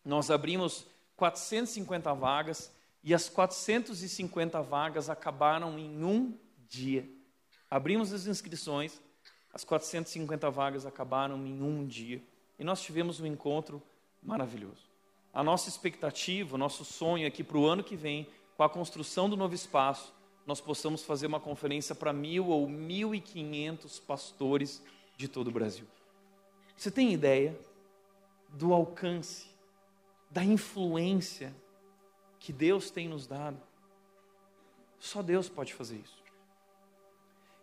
Nós abrimos 450 vagas e as 450 vagas acabaram em um dia. Abrimos as inscrições, as 450 vagas acabaram em um dia. E nós tivemos um encontro maravilhoso. A nossa expectativa, o nosso sonho é que para o ano que vem, com a construção do novo espaço, nós possamos fazer uma conferência para mil ou mil e quinhentos pastores de todo o Brasil. Você tem ideia do alcance, da influência que Deus tem nos dado? Só Deus pode fazer isso.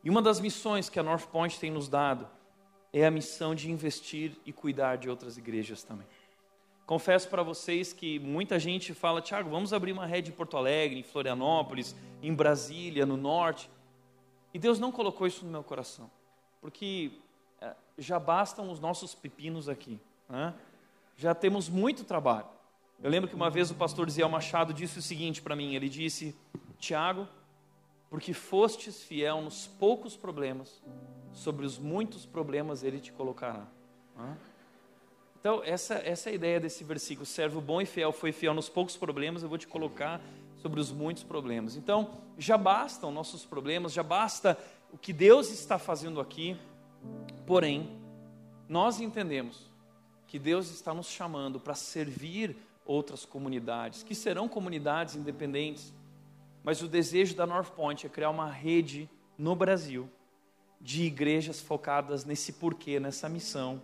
E uma das missões que a North Point tem nos dado é a missão de investir e cuidar de outras igrejas também. Confesso para vocês que muita gente fala, Tiago, vamos abrir uma rede em Porto Alegre, em Florianópolis, em Brasília, no norte. E Deus não colocou isso no meu coração, porque já bastam os nossos pepinos aqui. Né? Já temos muito trabalho. Eu lembro que uma vez o pastor Ziel Machado disse o seguinte para mim: ele disse, Tiago, porque fostes fiel nos poucos problemas, sobre os muitos problemas ele te colocará. Então, essa, essa é a ideia desse versículo: servo bom e fiel foi fiel nos poucos problemas, eu vou te colocar sobre os muitos problemas. Então, já bastam nossos problemas, já basta o que Deus está fazendo aqui. Porém, nós entendemos que Deus está nos chamando para servir outras comunidades, que serão comunidades independentes, mas o desejo da North Point é criar uma rede no Brasil de igrejas focadas nesse porquê, nessa missão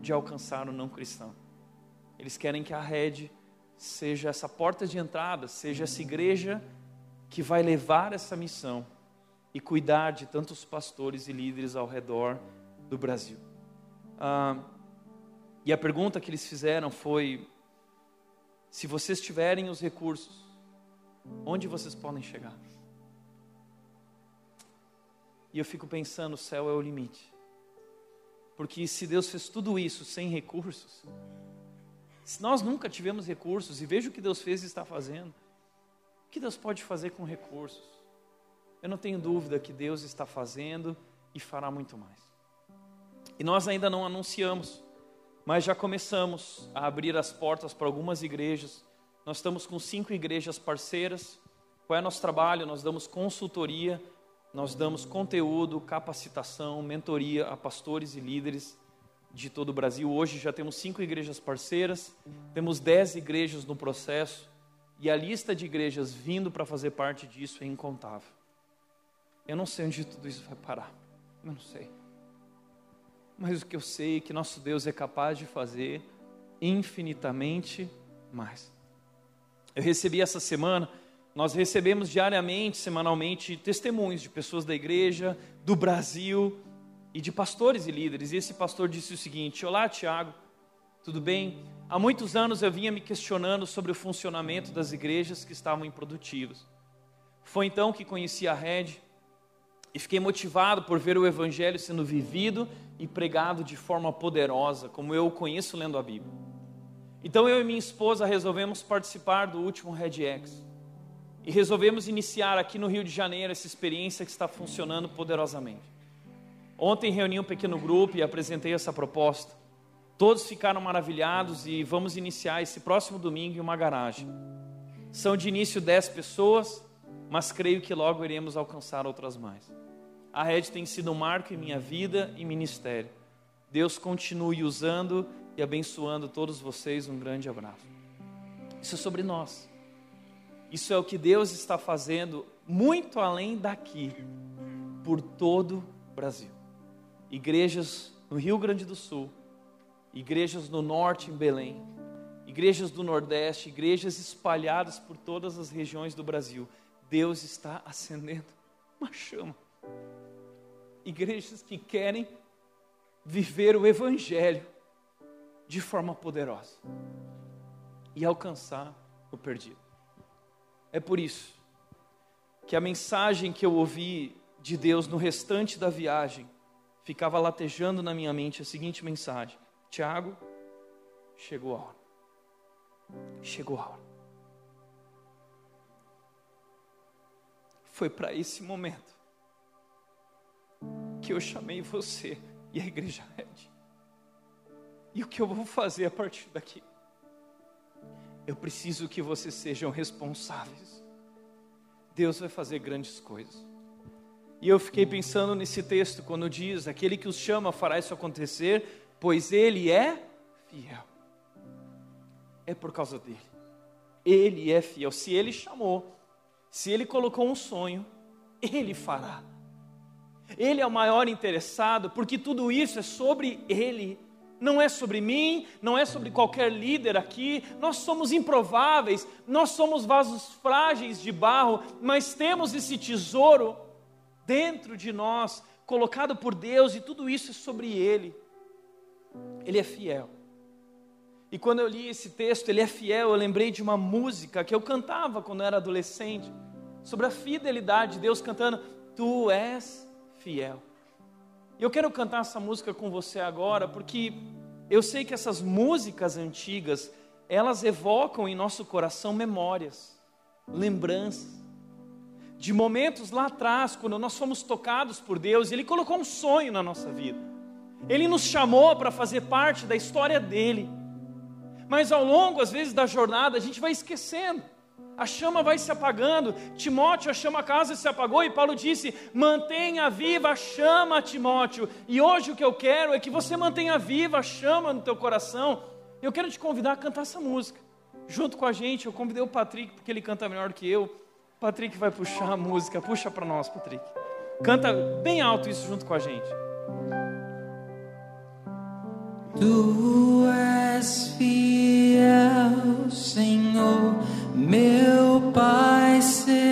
de alcançar o não cristão. Eles querem que a rede seja essa porta de entrada, seja essa igreja que vai levar essa missão e cuidar de tantos pastores e líderes ao redor do Brasil. Ah, e a pergunta que eles fizeram foi: se vocês tiverem os recursos, onde vocês podem chegar? E eu fico pensando: o céu é o limite. Porque se Deus fez tudo isso sem recursos, se nós nunca tivemos recursos, e veja o que Deus fez e está fazendo, o que Deus pode fazer com recursos? Eu não tenho dúvida que Deus está fazendo e fará muito mais. E nós ainda não anunciamos, mas já começamos a abrir as portas para algumas igrejas. Nós estamos com cinco igrejas parceiras. Qual é o nosso trabalho? Nós damos consultoria, nós damos conteúdo, capacitação, mentoria a pastores e líderes de todo o Brasil. Hoje já temos cinco igrejas parceiras, temos dez igrejas no processo e a lista de igrejas vindo para fazer parte disso é incontável. Eu não sei onde tudo isso vai parar. Eu não sei. Mas o que eu sei é que nosso Deus é capaz de fazer infinitamente mais. Eu recebi essa semana, nós recebemos diariamente, semanalmente, testemunhos de pessoas da igreja, do Brasil e de pastores e líderes. E esse pastor disse o seguinte: Olá, Tiago, tudo bem? Há muitos anos eu vinha me questionando sobre o funcionamento das igrejas que estavam improdutivas. Foi então que conheci a Rede e fiquei motivado por ver o Evangelho sendo vivido e pregado de forma poderosa, como eu o conheço lendo a Bíblia. Então eu e minha esposa resolvemos participar do último Red X. E resolvemos iniciar aqui no Rio de Janeiro essa experiência que está funcionando poderosamente. Ontem reuni um pequeno grupo e apresentei essa proposta. Todos ficaram maravilhados e vamos iniciar esse próximo domingo em uma garagem. São de início 10 pessoas, mas creio que logo iremos alcançar outras mais. A rede tem sido um marco em minha vida e ministério. Deus continue usando e abençoando todos vocês. Um grande abraço. Isso é sobre nós. Isso é o que Deus está fazendo muito além daqui, por todo o Brasil. Igrejas no Rio Grande do Sul, igrejas no norte em Belém, igrejas do Nordeste, igrejas espalhadas por todas as regiões do Brasil. Deus está acendendo uma chama. Igrejas que querem viver o Evangelho de forma poderosa e alcançar o perdido. É por isso que a mensagem que eu ouvi de Deus no restante da viagem ficava latejando na minha mente a seguinte mensagem: Tiago, chegou a hora. Chegou a hora. Foi para esse momento que eu chamei você e a igreja Red. E o que eu vou fazer a partir daqui? Eu preciso que vocês sejam responsáveis. Deus vai fazer grandes coisas. E eu fiquei pensando nesse texto quando diz: Aquele que os chama fará isso acontecer, pois Ele é fiel é por causa dele. Ele é fiel. Se ele chamou, se ele colocou um sonho, ele fará. Ele é o maior interessado, porque tudo isso é sobre ele. Não é sobre mim, não é sobre qualquer líder aqui. Nós somos improváveis, nós somos vasos frágeis de barro, mas temos esse tesouro dentro de nós, colocado por Deus, e tudo isso é sobre ele. Ele é fiel. E quando eu li esse texto, ele é fiel, eu lembrei de uma música que eu cantava quando eu era adolescente, sobre a fidelidade de Deus cantando: Tu és fiel. E eu quero cantar essa música com você agora, porque eu sei que essas músicas antigas, elas evocam em nosso coração memórias, lembranças, de momentos lá atrás, quando nós fomos tocados por Deus, Ele colocou um sonho na nossa vida, Ele nos chamou para fazer parte da história dele mas ao longo, às vezes, da jornada, a gente vai esquecendo. A chama vai se apagando. Timóteo, a chama casa se apagou e Paulo disse: mantenha viva a chama, Timóteo. E hoje o que eu quero é que você mantenha viva a chama no teu coração. Eu quero te convidar a cantar essa música. Junto com a gente, eu convidei o Patrick, porque ele canta melhor que eu. O Patrick vai puxar a música. Puxa para nós, Patrick. Canta bem alto isso junto com a gente. Tu és fiel, Senhor, meu Pai celeste,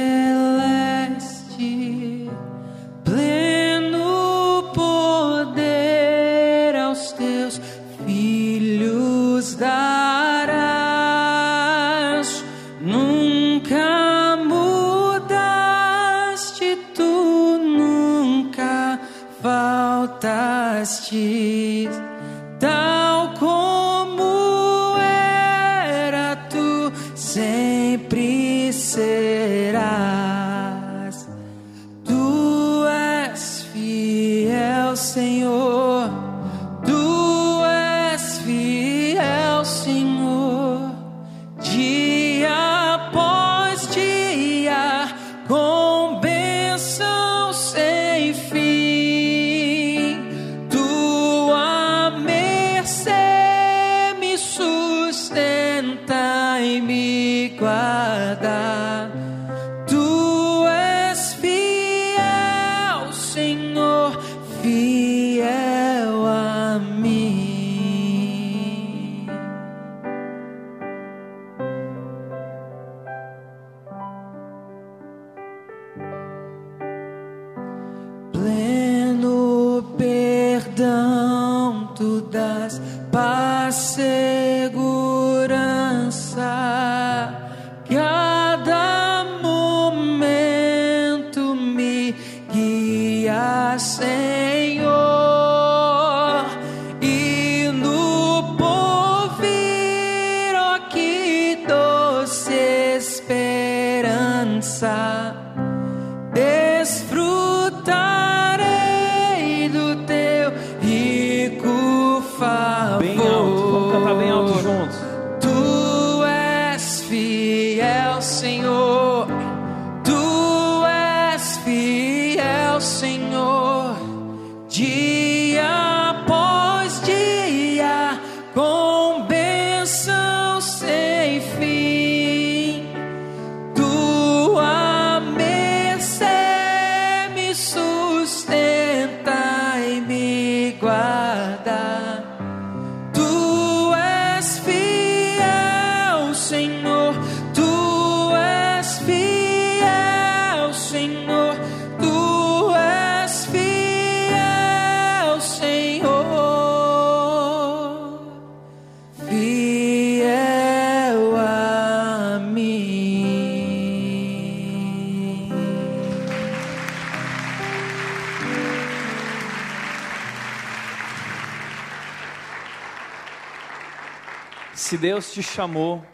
Se Deus te chamou,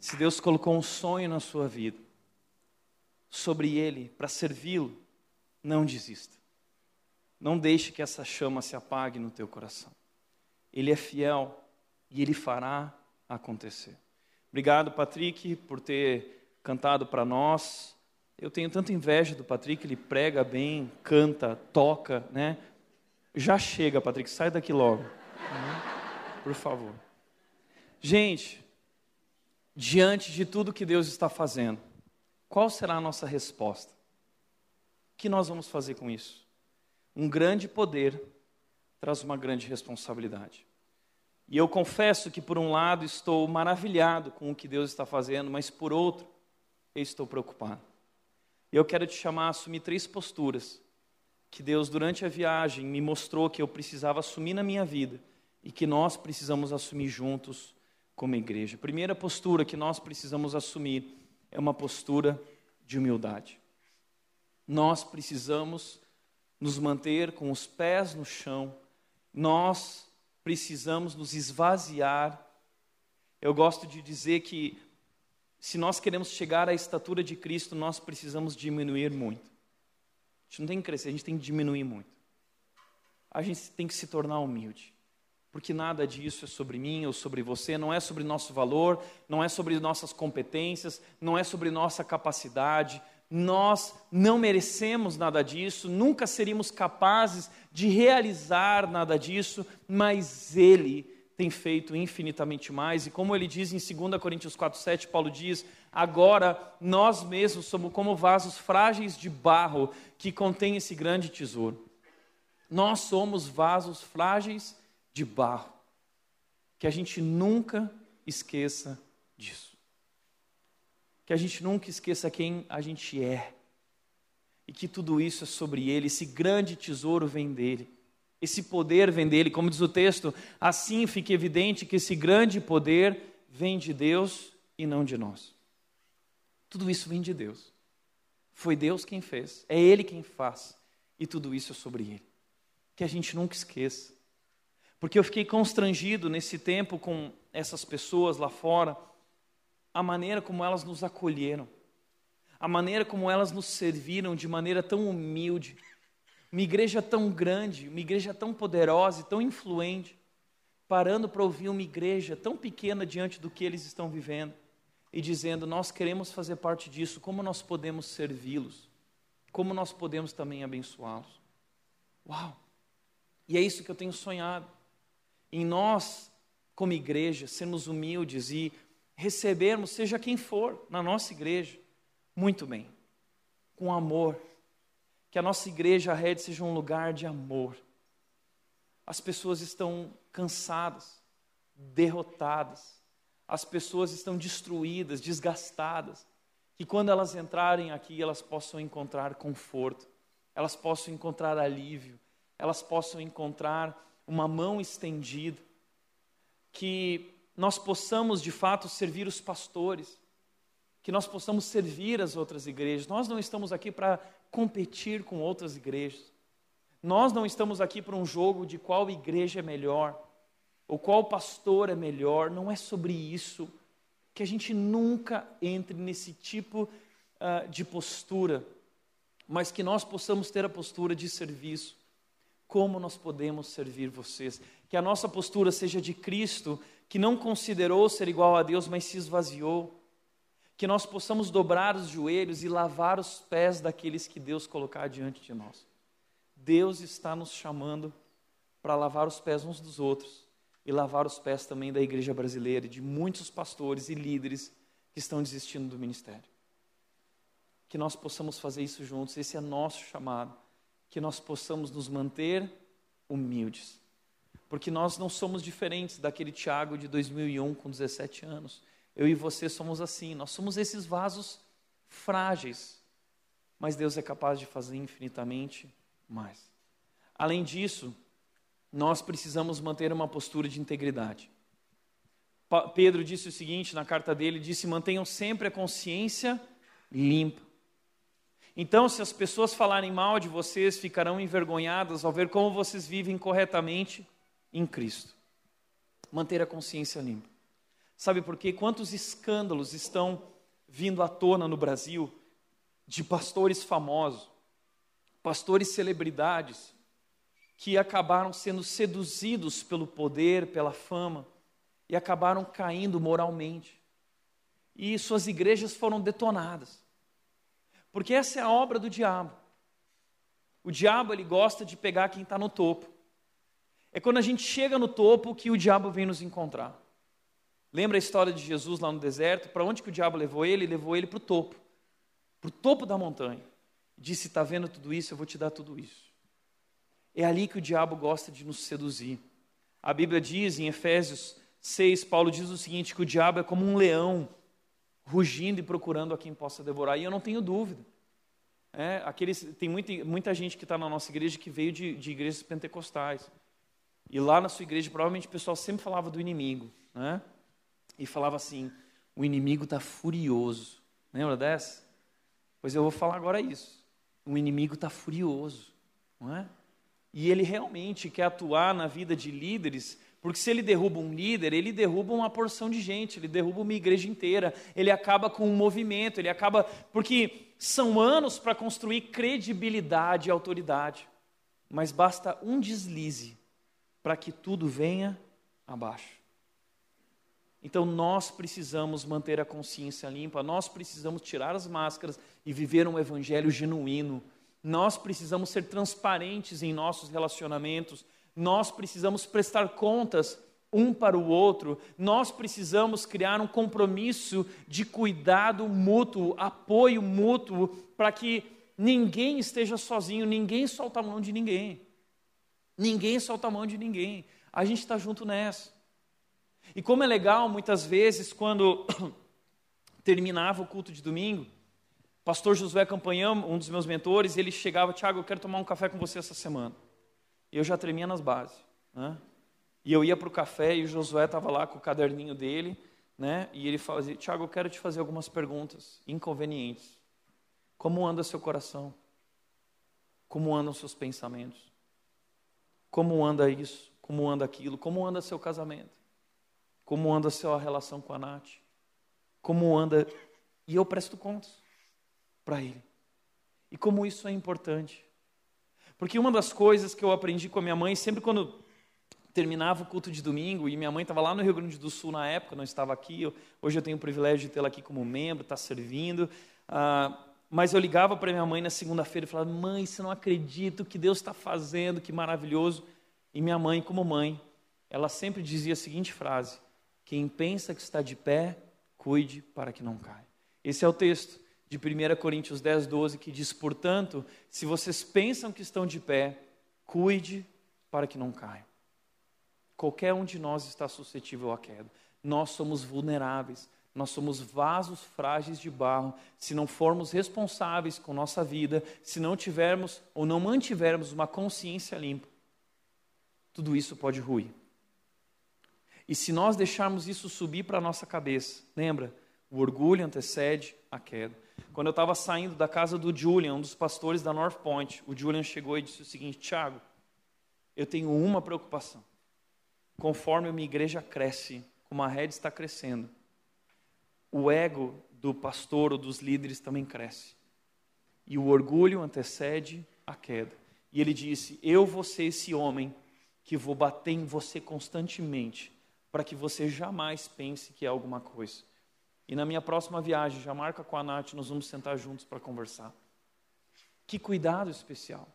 se Deus colocou um sonho na sua vida, sobre ele para servi-lo, não desista. Não deixe que essa chama se apague no teu coração. Ele é fiel e ele fará acontecer. Obrigado, Patrick, por ter cantado para nós. Eu tenho tanta inveja do Patrick, ele prega bem, canta, toca, né? Já chega, Patrick, sai daqui logo. Por favor. Gente, diante de tudo que Deus está fazendo, qual será a nossa resposta? O que nós vamos fazer com isso? Um grande poder traz uma grande responsabilidade. E eu confesso que, por um lado, estou maravilhado com o que Deus está fazendo, mas, por outro, eu estou preocupado. E eu quero te chamar a assumir três posturas que Deus, durante a viagem, me mostrou que eu precisava assumir na minha vida e que nós precisamos assumir juntos como igreja. A primeira postura que nós precisamos assumir é uma postura de humildade. Nós precisamos nos manter com os pés no chão, nós precisamos nos esvaziar. Eu gosto de dizer que se nós queremos chegar à estatura de Cristo, nós precisamos diminuir muito. A gente não tem que crescer, a gente tem que diminuir muito. A gente tem que se tornar humilde porque nada disso é sobre mim ou sobre você, não é sobre nosso valor, não é sobre nossas competências, não é sobre nossa capacidade. Nós não merecemos nada disso, nunca seríamos capazes de realizar nada disso, mas Ele tem feito infinitamente mais. E como ele diz em 2 Coríntios 4,7, Paulo diz: agora nós mesmos somos como vasos frágeis de barro que contém esse grande tesouro. Nós somos vasos frágeis de barro. Que a gente nunca esqueça disso. Que a gente nunca esqueça quem a gente é. E que tudo isso é sobre Ele, esse grande tesouro vem dele. Esse poder vem dele, como diz o texto, assim fica evidente que esse grande poder vem de Deus e não de nós. Tudo isso vem de Deus. Foi Deus quem fez, é Ele quem faz, e tudo isso é sobre Ele. Que a gente nunca esqueça porque eu fiquei constrangido nesse tempo com essas pessoas lá fora, a maneira como elas nos acolheram, a maneira como elas nos serviram de maneira tão humilde. Uma igreja tão grande, uma igreja tão poderosa e tão influente, parando para ouvir uma igreja tão pequena diante do que eles estão vivendo e dizendo: Nós queremos fazer parte disso, como nós podemos servi-los? Como nós podemos também abençoá-los? Uau! E é isso que eu tenho sonhado em nós, como igreja, sermos humildes e recebermos, seja quem for, na nossa igreja, muito bem, com amor. Que a nossa igreja, a rede, seja um lugar de amor. As pessoas estão cansadas, derrotadas, as pessoas estão destruídas, desgastadas. Que quando elas entrarem aqui, elas possam encontrar conforto, elas possam encontrar alívio, elas possam encontrar uma mão estendida, que nós possamos de fato servir os pastores, que nós possamos servir as outras igrejas. Nós não estamos aqui para competir com outras igrejas. Nós não estamos aqui para um jogo de qual igreja é melhor, ou qual pastor é melhor. Não é sobre isso. Que a gente nunca entre nesse tipo uh, de postura, mas que nós possamos ter a postura de serviço como nós podemos servir vocês. Que a nossa postura seja de Cristo, que não considerou ser igual a Deus, mas se esvaziou. Que nós possamos dobrar os joelhos e lavar os pés daqueles que Deus colocar diante de nós. Deus está nos chamando para lavar os pés uns dos outros e lavar os pés também da igreja brasileira e de muitos pastores e líderes que estão desistindo do ministério. Que nós possamos fazer isso juntos, esse é nosso chamado que nós possamos nos manter humildes. Porque nós não somos diferentes daquele Tiago de 2001 com 17 anos. Eu e você somos assim, nós somos esses vasos frágeis, mas Deus é capaz de fazer infinitamente mais. Além disso, nós precisamos manter uma postura de integridade. Pedro disse o seguinte na carta dele: disse, mantenham sempre a consciência limpa. Então, se as pessoas falarem mal de vocês, ficarão envergonhadas ao ver como vocês vivem corretamente em Cristo. Manter a consciência limpa. Sabe por quê? Quantos escândalos estão vindo à tona no Brasil de pastores famosos, pastores celebridades, que acabaram sendo seduzidos pelo poder, pela fama, e acabaram caindo moralmente. E suas igrejas foram detonadas. Porque essa é a obra do diabo. O diabo ele gosta de pegar quem está no topo. É quando a gente chega no topo que o diabo vem nos encontrar. Lembra a história de Jesus lá no deserto? Para onde que o diabo levou ele? Levou ele para o topo, para o topo da montanha. Disse: Está vendo tudo isso? Eu vou te dar tudo isso. É ali que o diabo gosta de nos seduzir. A Bíblia diz em Efésios 6, Paulo diz o seguinte: que o diabo é como um leão rugindo e procurando a quem possa devorar. E eu não tenho dúvida. É, aqueles, tem muita, muita gente que está na nossa igreja que veio de, de igrejas pentecostais. E lá na sua igreja, provavelmente o pessoal sempre falava do inimigo. Né? E falava assim: o inimigo está furioso. Lembra dessa? Pois eu vou falar agora isso. O inimigo está furioso. Não é? E ele realmente quer atuar na vida de líderes porque se ele derruba um líder, ele derruba uma porção de gente, ele derruba uma igreja inteira, ele acaba com um movimento, ele acaba. Porque são anos para construir credibilidade e autoridade, mas basta um deslize para que tudo venha abaixo. Então nós precisamos manter a consciência limpa, nós precisamos tirar as máscaras e viver um evangelho genuíno. Nós precisamos ser transparentes em nossos relacionamentos, nós precisamos prestar contas um para o outro, nós precisamos criar um compromisso de cuidado mútuo, apoio mútuo, para que ninguém esteja sozinho, ninguém solta a mão de ninguém. Ninguém solta a mão de ninguém. A gente está junto nessa. E como é legal, muitas vezes, quando terminava o culto de domingo, pastor Josué Campanhão, um dos meus mentores, ele chegava, Tiago, eu quero tomar um café com você essa semana. Eu já tremia nas bases. Né? E eu ia para o café e o Josué estava lá com o caderninho dele, né? E ele fazia, Tiago, eu quero te fazer algumas perguntas inconvenientes. Como anda seu coração? Como andam seus pensamentos? Como anda isso? Como anda aquilo? Como anda seu casamento? Como anda sua relação com a Nath? Como anda. E eu presto contas para ele. E como isso é importante. Porque uma das coisas que eu aprendi com a minha mãe, sempre quando terminava o culto de domingo, e minha mãe estava lá no Rio Grande do Sul na época, não estava aqui, eu, hoje eu tenho o privilégio de tê-la aqui como membro, está servindo. Ah, mas eu ligava para minha mãe na segunda-feira e falava: Mãe, você não acredita o que Deus está fazendo, que maravilhoso. E minha mãe, como mãe, ela sempre dizia a seguinte frase: Quem pensa que está de pé, cuide para que não caia. Esse é o texto de 1 Coríntios 10, 12, que diz: Portanto, se vocês pensam que estão de pé, cuide para que não caiam. Qualquer um de nós está suscetível à queda. Nós somos vulneráveis, nós somos vasos frágeis de barro. Se não formos responsáveis com nossa vida, se não tivermos ou não mantivermos uma consciência limpa, tudo isso pode ruir. E se nós deixarmos isso subir para a nossa cabeça, lembra? O orgulho antecede a queda. Quando eu estava saindo da casa do Julian, um dos pastores da North Point, o Julian chegou e disse o seguinte: Tiago, eu tenho uma preocupação. Conforme minha igreja cresce, como a rede está crescendo, o ego do pastor ou dos líderes também cresce. E o orgulho antecede a queda. E ele disse: Eu vou ser esse homem que vou bater em você constantemente, para que você jamais pense que é alguma coisa. E na minha próxima viagem, já marca com a Nath, nós vamos sentar juntos para conversar. Que cuidado especial.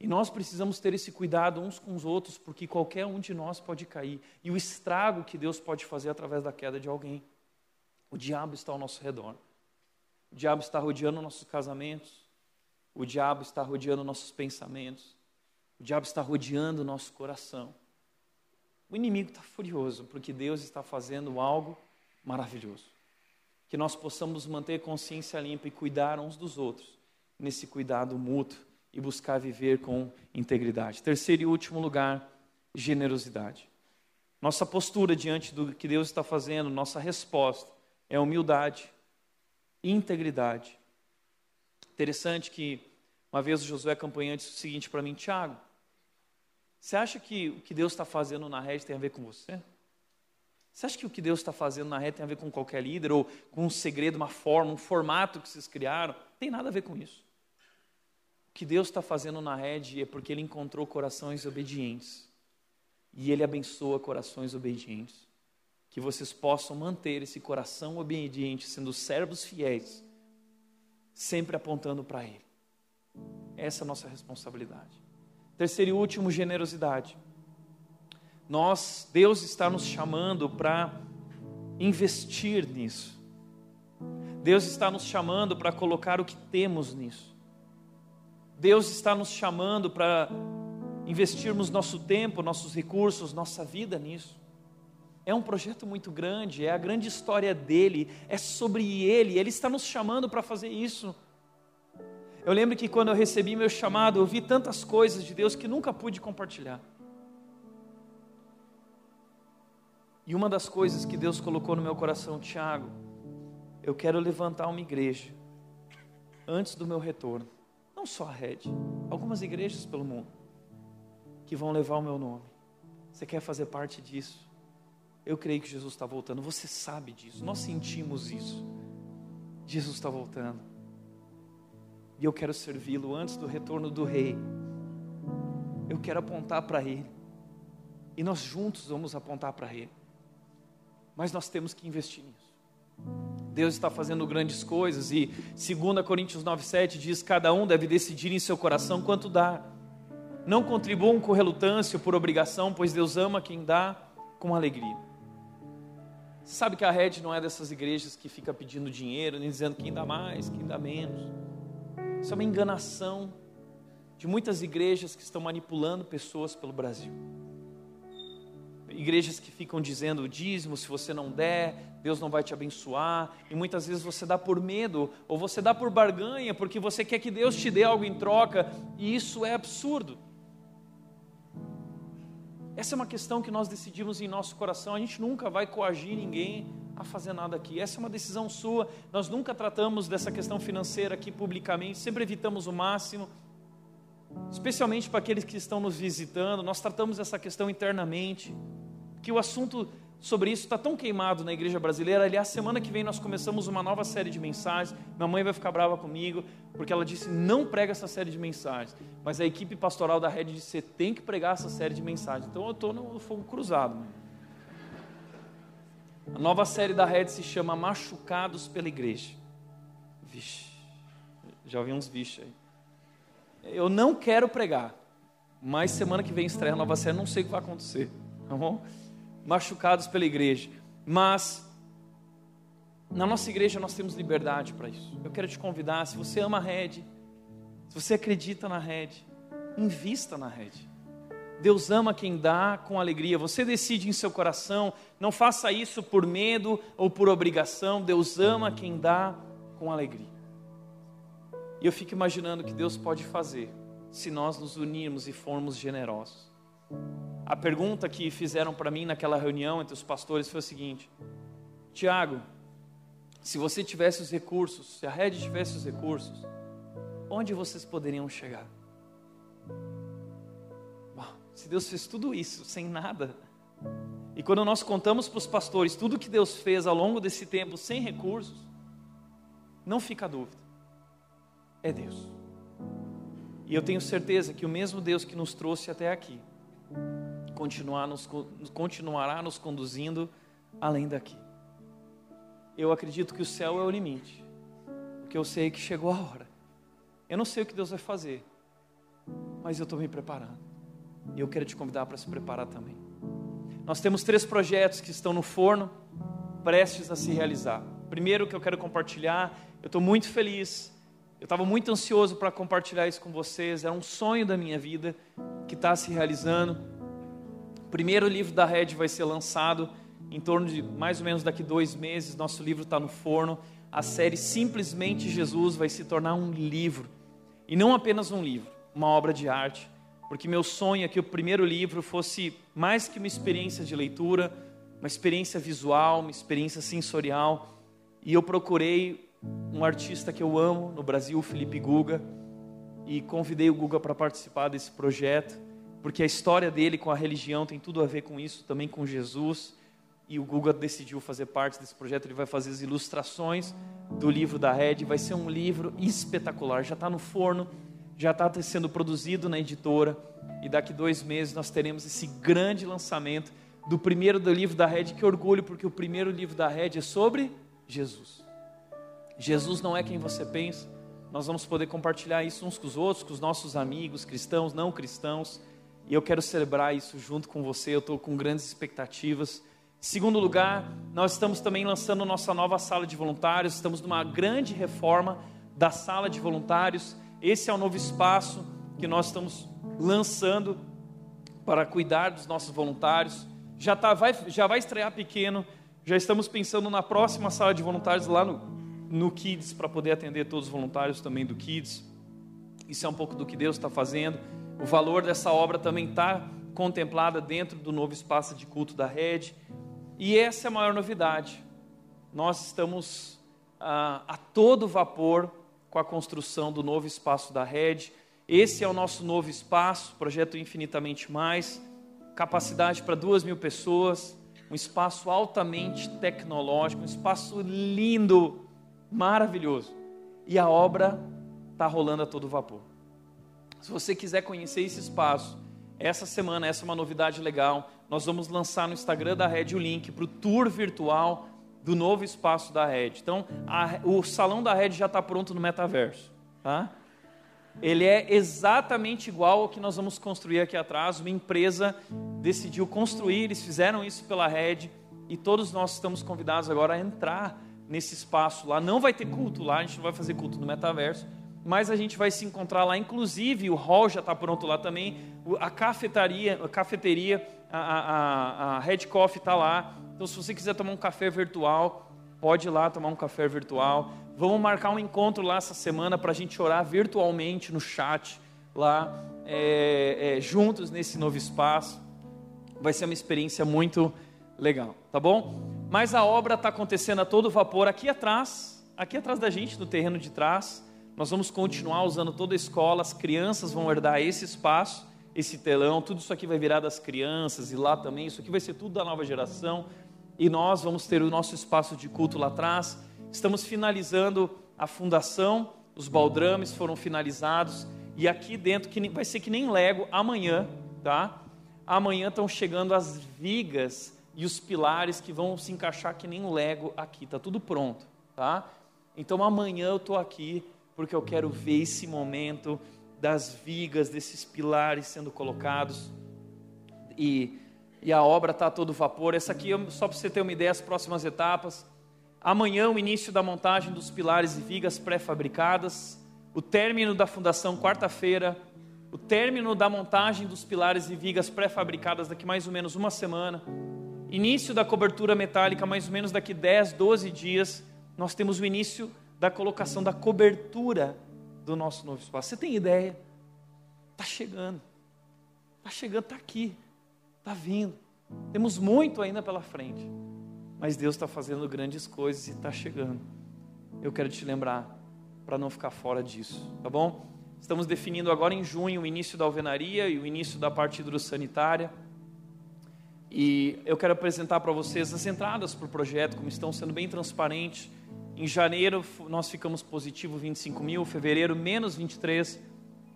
E nós precisamos ter esse cuidado uns com os outros, porque qualquer um de nós pode cair. E o estrago que Deus pode fazer através da queda de alguém. O diabo está ao nosso redor. O diabo está rodeando nossos casamentos. O diabo está rodeando nossos pensamentos. O diabo está rodeando o nosso coração. O inimigo está furioso, porque Deus está fazendo algo maravilhoso que nós possamos manter consciência limpa e cuidar uns dos outros, nesse cuidado mútuo e buscar viver com integridade. Terceiro e último lugar, generosidade. Nossa postura diante do que Deus está fazendo, nossa resposta é humildade, integridade. Interessante que uma vez o Josué Campanha disse o seguinte para mim, Tiago, você acha que o que Deus está fazendo na rede tem a ver com você? Você acha que o que Deus está fazendo na rede tem a ver com qualquer líder, ou com um segredo, uma forma, um formato que vocês criaram? Tem nada a ver com isso. O que Deus está fazendo na rede é porque Ele encontrou corações obedientes. E Ele abençoa corações obedientes. Que vocês possam manter esse coração obediente, sendo servos fiéis, sempre apontando para Ele. Essa é a nossa responsabilidade. Terceiro e último, generosidade. Nós, Deus está nos chamando para investir nisso. Deus está nos chamando para colocar o que temos nisso. Deus está nos chamando para investirmos nosso tempo, nossos recursos, nossa vida nisso. É um projeto muito grande, é a grande história dele, é sobre ele, ele está nos chamando para fazer isso. Eu lembro que quando eu recebi meu chamado, eu vi tantas coisas de Deus que nunca pude compartilhar. E uma das coisas que Deus colocou no meu coração, Tiago, eu quero levantar uma igreja antes do meu retorno. Não só a rede, algumas igrejas pelo mundo que vão levar o meu nome. Você quer fazer parte disso? Eu creio que Jesus está voltando. Você sabe disso. Nós sentimos isso. Jesus está voltando e eu quero servi-lo antes do retorno do rei. Eu quero apontar para ele. E nós juntos vamos apontar para ele. Mas nós temos que investir nisso. Deus está fazendo grandes coisas e 2 Coríntios 9:7 diz: "Cada um deve decidir em seu coração quanto dá. Não contribuam com relutância ou por obrigação, pois Deus ama quem dá com alegria." Sabe que a rede não é dessas igrejas que fica pedindo dinheiro, nem dizendo quem dá mais, quem dá menos. Isso é uma enganação de muitas igrejas que estão manipulando pessoas pelo Brasil. Igrejas que ficam dizendo o dízimo, se você não der, Deus não vai te abençoar. E muitas vezes você dá por medo, ou você dá por barganha, porque você quer que Deus te dê algo em troca, e isso é absurdo. Essa é uma questão que nós decidimos em nosso coração. A gente nunca vai coagir ninguém a fazer nada aqui. Essa é uma decisão sua. Nós nunca tratamos dessa questão financeira aqui publicamente, sempre evitamos o máximo. Especialmente para aqueles que estão nos visitando, nós tratamos essa questão internamente. Que o assunto sobre isso está tão queimado na igreja brasileira. Aliás, semana que vem nós começamos uma nova série de mensagens. Minha mãe vai ficar brava comigo, porque ela disse: não prega essa série de mensagens. Mas a equipe pastoral da rede disse: tem que pregar essa série de mensagens. Então eu estou no fogo cruzado. Mano. A nova série da Red se chama Machucados pela Igreja. Vixe, já ouvi uns vixe aí. Eu não quero pregar, mas semana que vem estreia a nova série, não sei o que vai acontecer, tá bom? Machucados pela igreja. Mas na nossa igreja nós temos liberdade para isso. Eu quero te convidar, se você ama a Red, se você acredita na Red, invista na Red. Deus ama quem dá com alegria. Você decide em seu coração, não faça isso por medo ou por obrigação. Deus ama quem dá com alegria. E eu fico imaginando o que Deus pode fazer se nós nos unirmos e formos generosos. A pergunta que fizeram para mim naquela reunião entre os pastores foi o seguinte: Tiago, se você tivesse os recursos, se a rede tivesse os recursos, onde vocês poderiam chegar? Se Deus fez tudo isso sem nada, e quando nós contamos para os pastores tudo que Deus fez ao longo desse tempo sem recursos, não fica dúvida, é Deus. E eu tenho certeza que o mesmo Deus que nos trouxe até aqui, continuar nos, continuará nos conduzindo além daqui. Eu acredito que o céu é o limite, porque eu sei que chegou a hora. Eu não sei o que Deus vai fazer, mas eu estou me preparando. E eu quero te convidar para se preparar também. Nós temos três projetos que estão no forno, prestes a se realizar. Primeiro que eu quero compartilhar, eu estou muito feliz. Eu estava muito ansioso para compartilhar isso com vocês. Era um sonho da minha vida que está se realizando. O primeiro livro da Red vai ser lançado em torno de mais ou menos daqui dois meses. Nosso livro está no forno. A série Simplesmente Jesus vai se tornar um livro. E não apenas um livro, uma obra de arte porque meu sonho é que o primeiro livro fosse mais que uma experiência de leitura, uma experiência visual, uma experiência sensorial. E eu procurei um artista que eu amo no Brasil, Felipe Guga, e convidei o Guga para participar desse projeto, porque a história dele com a religião tem tudo a ver com isso, também com Jesus. e o Guga decidiu fazer parte desse projeto. Ele vai fazer as ilustrações do livro da Red. Vai ser um livro espetacular. Já está no forno, já está sendo produzido na editora. E daqui dois meses nós teremos esse grande lançamento do primeiro do livro da Red. Que orgulho, porque o primeiro livro da Red é sobre Jesus. Jesus não é quem você pensa. Nós vamos poder compartilhar isso uns com os outros, com os nossos amigos, cristãos, não cristãos. E eu quero celebrar isso junto com você. Eu estou com grandes expectativas. Segundo lugar, nós estamos também lançando nossa nova sala de voluntários, estamos numa grande reforma da sala de voluntários. Esse é o novo espaço que nós estamos lançando para cuidar dos nossos voluntários. Já, tá, vai, já vai estrear pequeno, já estamos pensando na próxima sala de voluntários lá no, no Kids, para poder atender todos os voluntários também do Kids. Isso é um pouco do que Deus está fazendo. O valor dessa obra também está contemplada dentro do novo espaço de culto da rede. E essa é a maior novidade. Nós estamos ah, a todo vapor com a construção do novo espaço da rede. Esse é o nosso novo espaço, projeto Infinitamente Mais, capacidade para duas mil pessoas, um espaço altamente tecnológico, um espaço lindo, maravilhoso. E a obra está rolando a todo vapor. Se você quiser conhecer esse espaço, essa semana, essa é uma novidade legal. Nós vamos lançar no Instagram da Red o link para o tour virtual do novo espaço da Red. Então, a, o salão da Red já está pronto no metaverso. Tá? Ele é exatamente igual ao que nós vamos construir aqui atrás. Uma empresa decidiu construir, eles fizeram isso pela Red e todos nós estamos convidados agora a entrar nesse espaço lá. Não vai ter culto lá, a gente não vai fazer culto no metaverso, mas a gente vai se encontrar lá. Inclusive, o hall já está pronto lá também. A cafetaria, a cafeteria, a, a, a Red Coffee está lá. Então, se você quiser tomar um café virtual, pode ir lá tomar um café virtual. Vamos marcar um encontro lá essa semana para a gente orar virtualmente no chat lá, é, é, juntos nesse novo espaço. Vai ser uma experiência muito legal, tá bom? Mas a obra está acontecendo a todo vapor aqui atrás, aqui atrás da gente, no terreno de trás. Nós vamos continuar usando toda a escola, as crianças vão herdar esse espaço, esse telão, tudo isso aqui vai virar das crianças e lá também, isso aqui vai ser tudo da nova geração. E nós vamos ter o nosso espaço de culto lá atrás. Estamos finalizando a fundação, os baldrames foram finalizados e aqui dentro que vai ser que nem Lego amanhã, tá? Amanhã estão chegando as vigas e os pilares que vão se encaixar que nem Lego aqui, tá tudo pronto, tá? Então amanhã eu estou aqui porque eu quero ver esse momento das vigas, desses pilares sendo colocados. E, e a obra está a todo vapor. Essa aqui, só para você ter uma ideia, as próximas etapas. Amanhã, o início da montagem dos pilares e vigas pré-fabricadas. O término da fundação, quarta-feira. O término da montagem dos pilares e vigas pré-fabricadas daqui mais ou menos uma semana. Início da cobertura metálica, mais ou menos daqui 10, 12 dias. Nós temos o início da colocação da cobertura do nosso novo espaço. Você tem ideia? Está chegando. Está chegando, está aqui. Está vindo. Temos muito ainda pela frente. Mas Deus está fazendo grandes coisas e está chegando. Eu quero te lembrar para não ficar fora disso, tá bom? Estamos definindo agora em junho o início da alvenaria e o início da parte hidrossanitária. E eu quero apresentar para vocês as entradas para o projeto, como estão sendo bem transparentes. Em janeiro nós ficamos positivo 25 mil, fevereiro menos 23.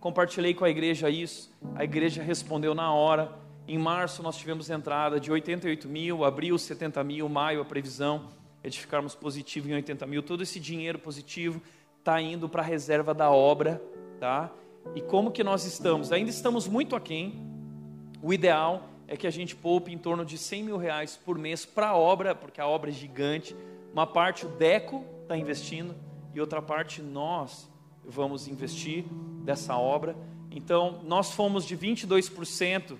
Compartilhei com a igreja isso, a igreja respondeu na hora. Em março nós tivemos entrada de 88 mil, abril 70 mil, maio a previsão é de ficarmos positivo em 80 mil. Todo esse dinheiro positivo está indo para a reserva da obra, tá? E como que nós estamos? Ainda estamos muito aquém. O ideal é que a gente poupe em torno de 100 mil reais por mês para a obra, porque a obra é gigante uma parte o DECO está investindo e outra parte nós vamos investir dessa obra. Então, nós fomos de 22%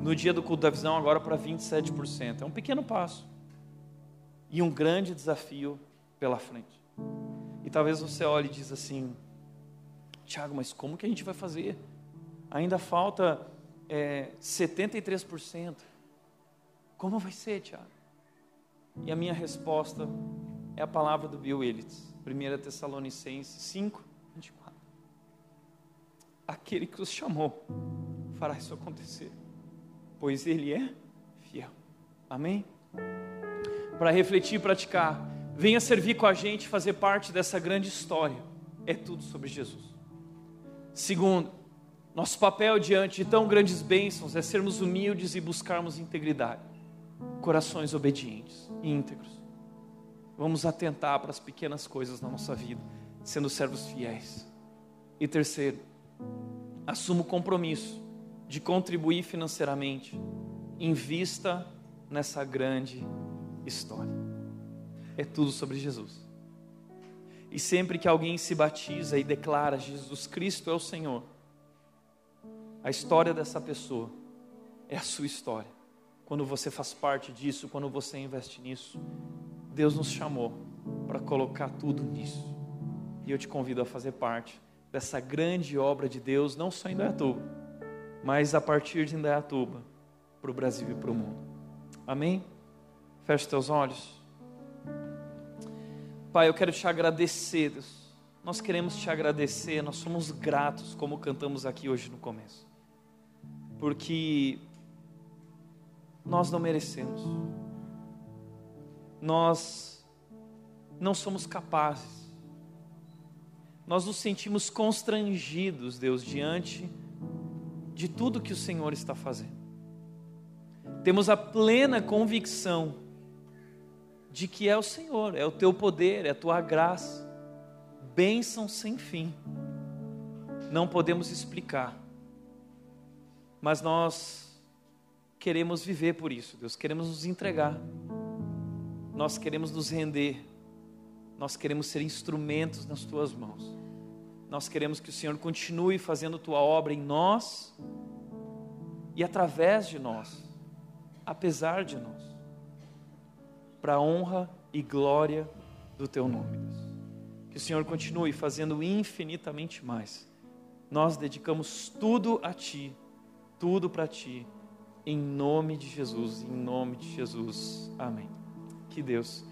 no dia do culto da visão agora para 27%. É um pequeno passo e um grande desafio pela frente. E talvez você olhe e diz assim, Tiago, mas como que a gente vai fazer? Ainda falta é, 73%. Como vai ser, Tiago? E a minha resposta é a palavra do Bill Willits, 1 Tessalonicenses 5, 24. Aquele que os chamou fará isso acontecer, pois Ele é fiel. Amém? para refletir e praticar, venha servir com a gente, fazer parte dessa grande história. É tudo sobre Jesus. Segundo, nosso papel diante de tão grandes bênçãos é sermos humildes e buscarmos integridade, corações obedientes e íntegros. Vamos atentar para as pequenas coisas na nossa vida, sendo servos fiéis. E terceiro, assuma o compromisso de contribuir financeiramente, invista nessa grande história. É tudo sobre Jesus. E sempre que alguém se batiza e declara Jesus Cristo é o Senhor, a história dessa pessoa é a sua história. Quando você faz parte disso, quando você investe nisso, Deus nos chamou para colocar tudo nisso. E eu te convido a fazer parte dessa grande obra de Deus, não só em Indaiatuba, mas a partir de Indaiatuba, para o Brasil e para o mundo. Amém? Feche teus olhos. Pai, eu quero te agradecer, Deus. Nós queremos te agradecer, nós somos gratos, como cantamos aqui hoje no começo, porque nós não merecemos, nós não somos capazes, nós nos sentimos constrangidos, Deus, diante de tudo que o Senhor está fazendo. Temos a plena convicção de que é o Senhor, é o teu poder, é a tua graça, bênção sem fim. Não podemos explicar, mas nós queremos viver por isso, Deus, queremos nos entregar, nós queremos nos render, nós queremos ser instrumentos nas tuas mãos, nós queremos que o Senhor continue fazendo tua obra em nós e através de nós, apesar de nós para a honra e glória do teu nome. Que o Senhor continue fazendo infinitamente mais. Nós dedicamos tudo a Ti, tudo para Ti, em nome de Jesus, em nome de Jesus. Amém. Que Deus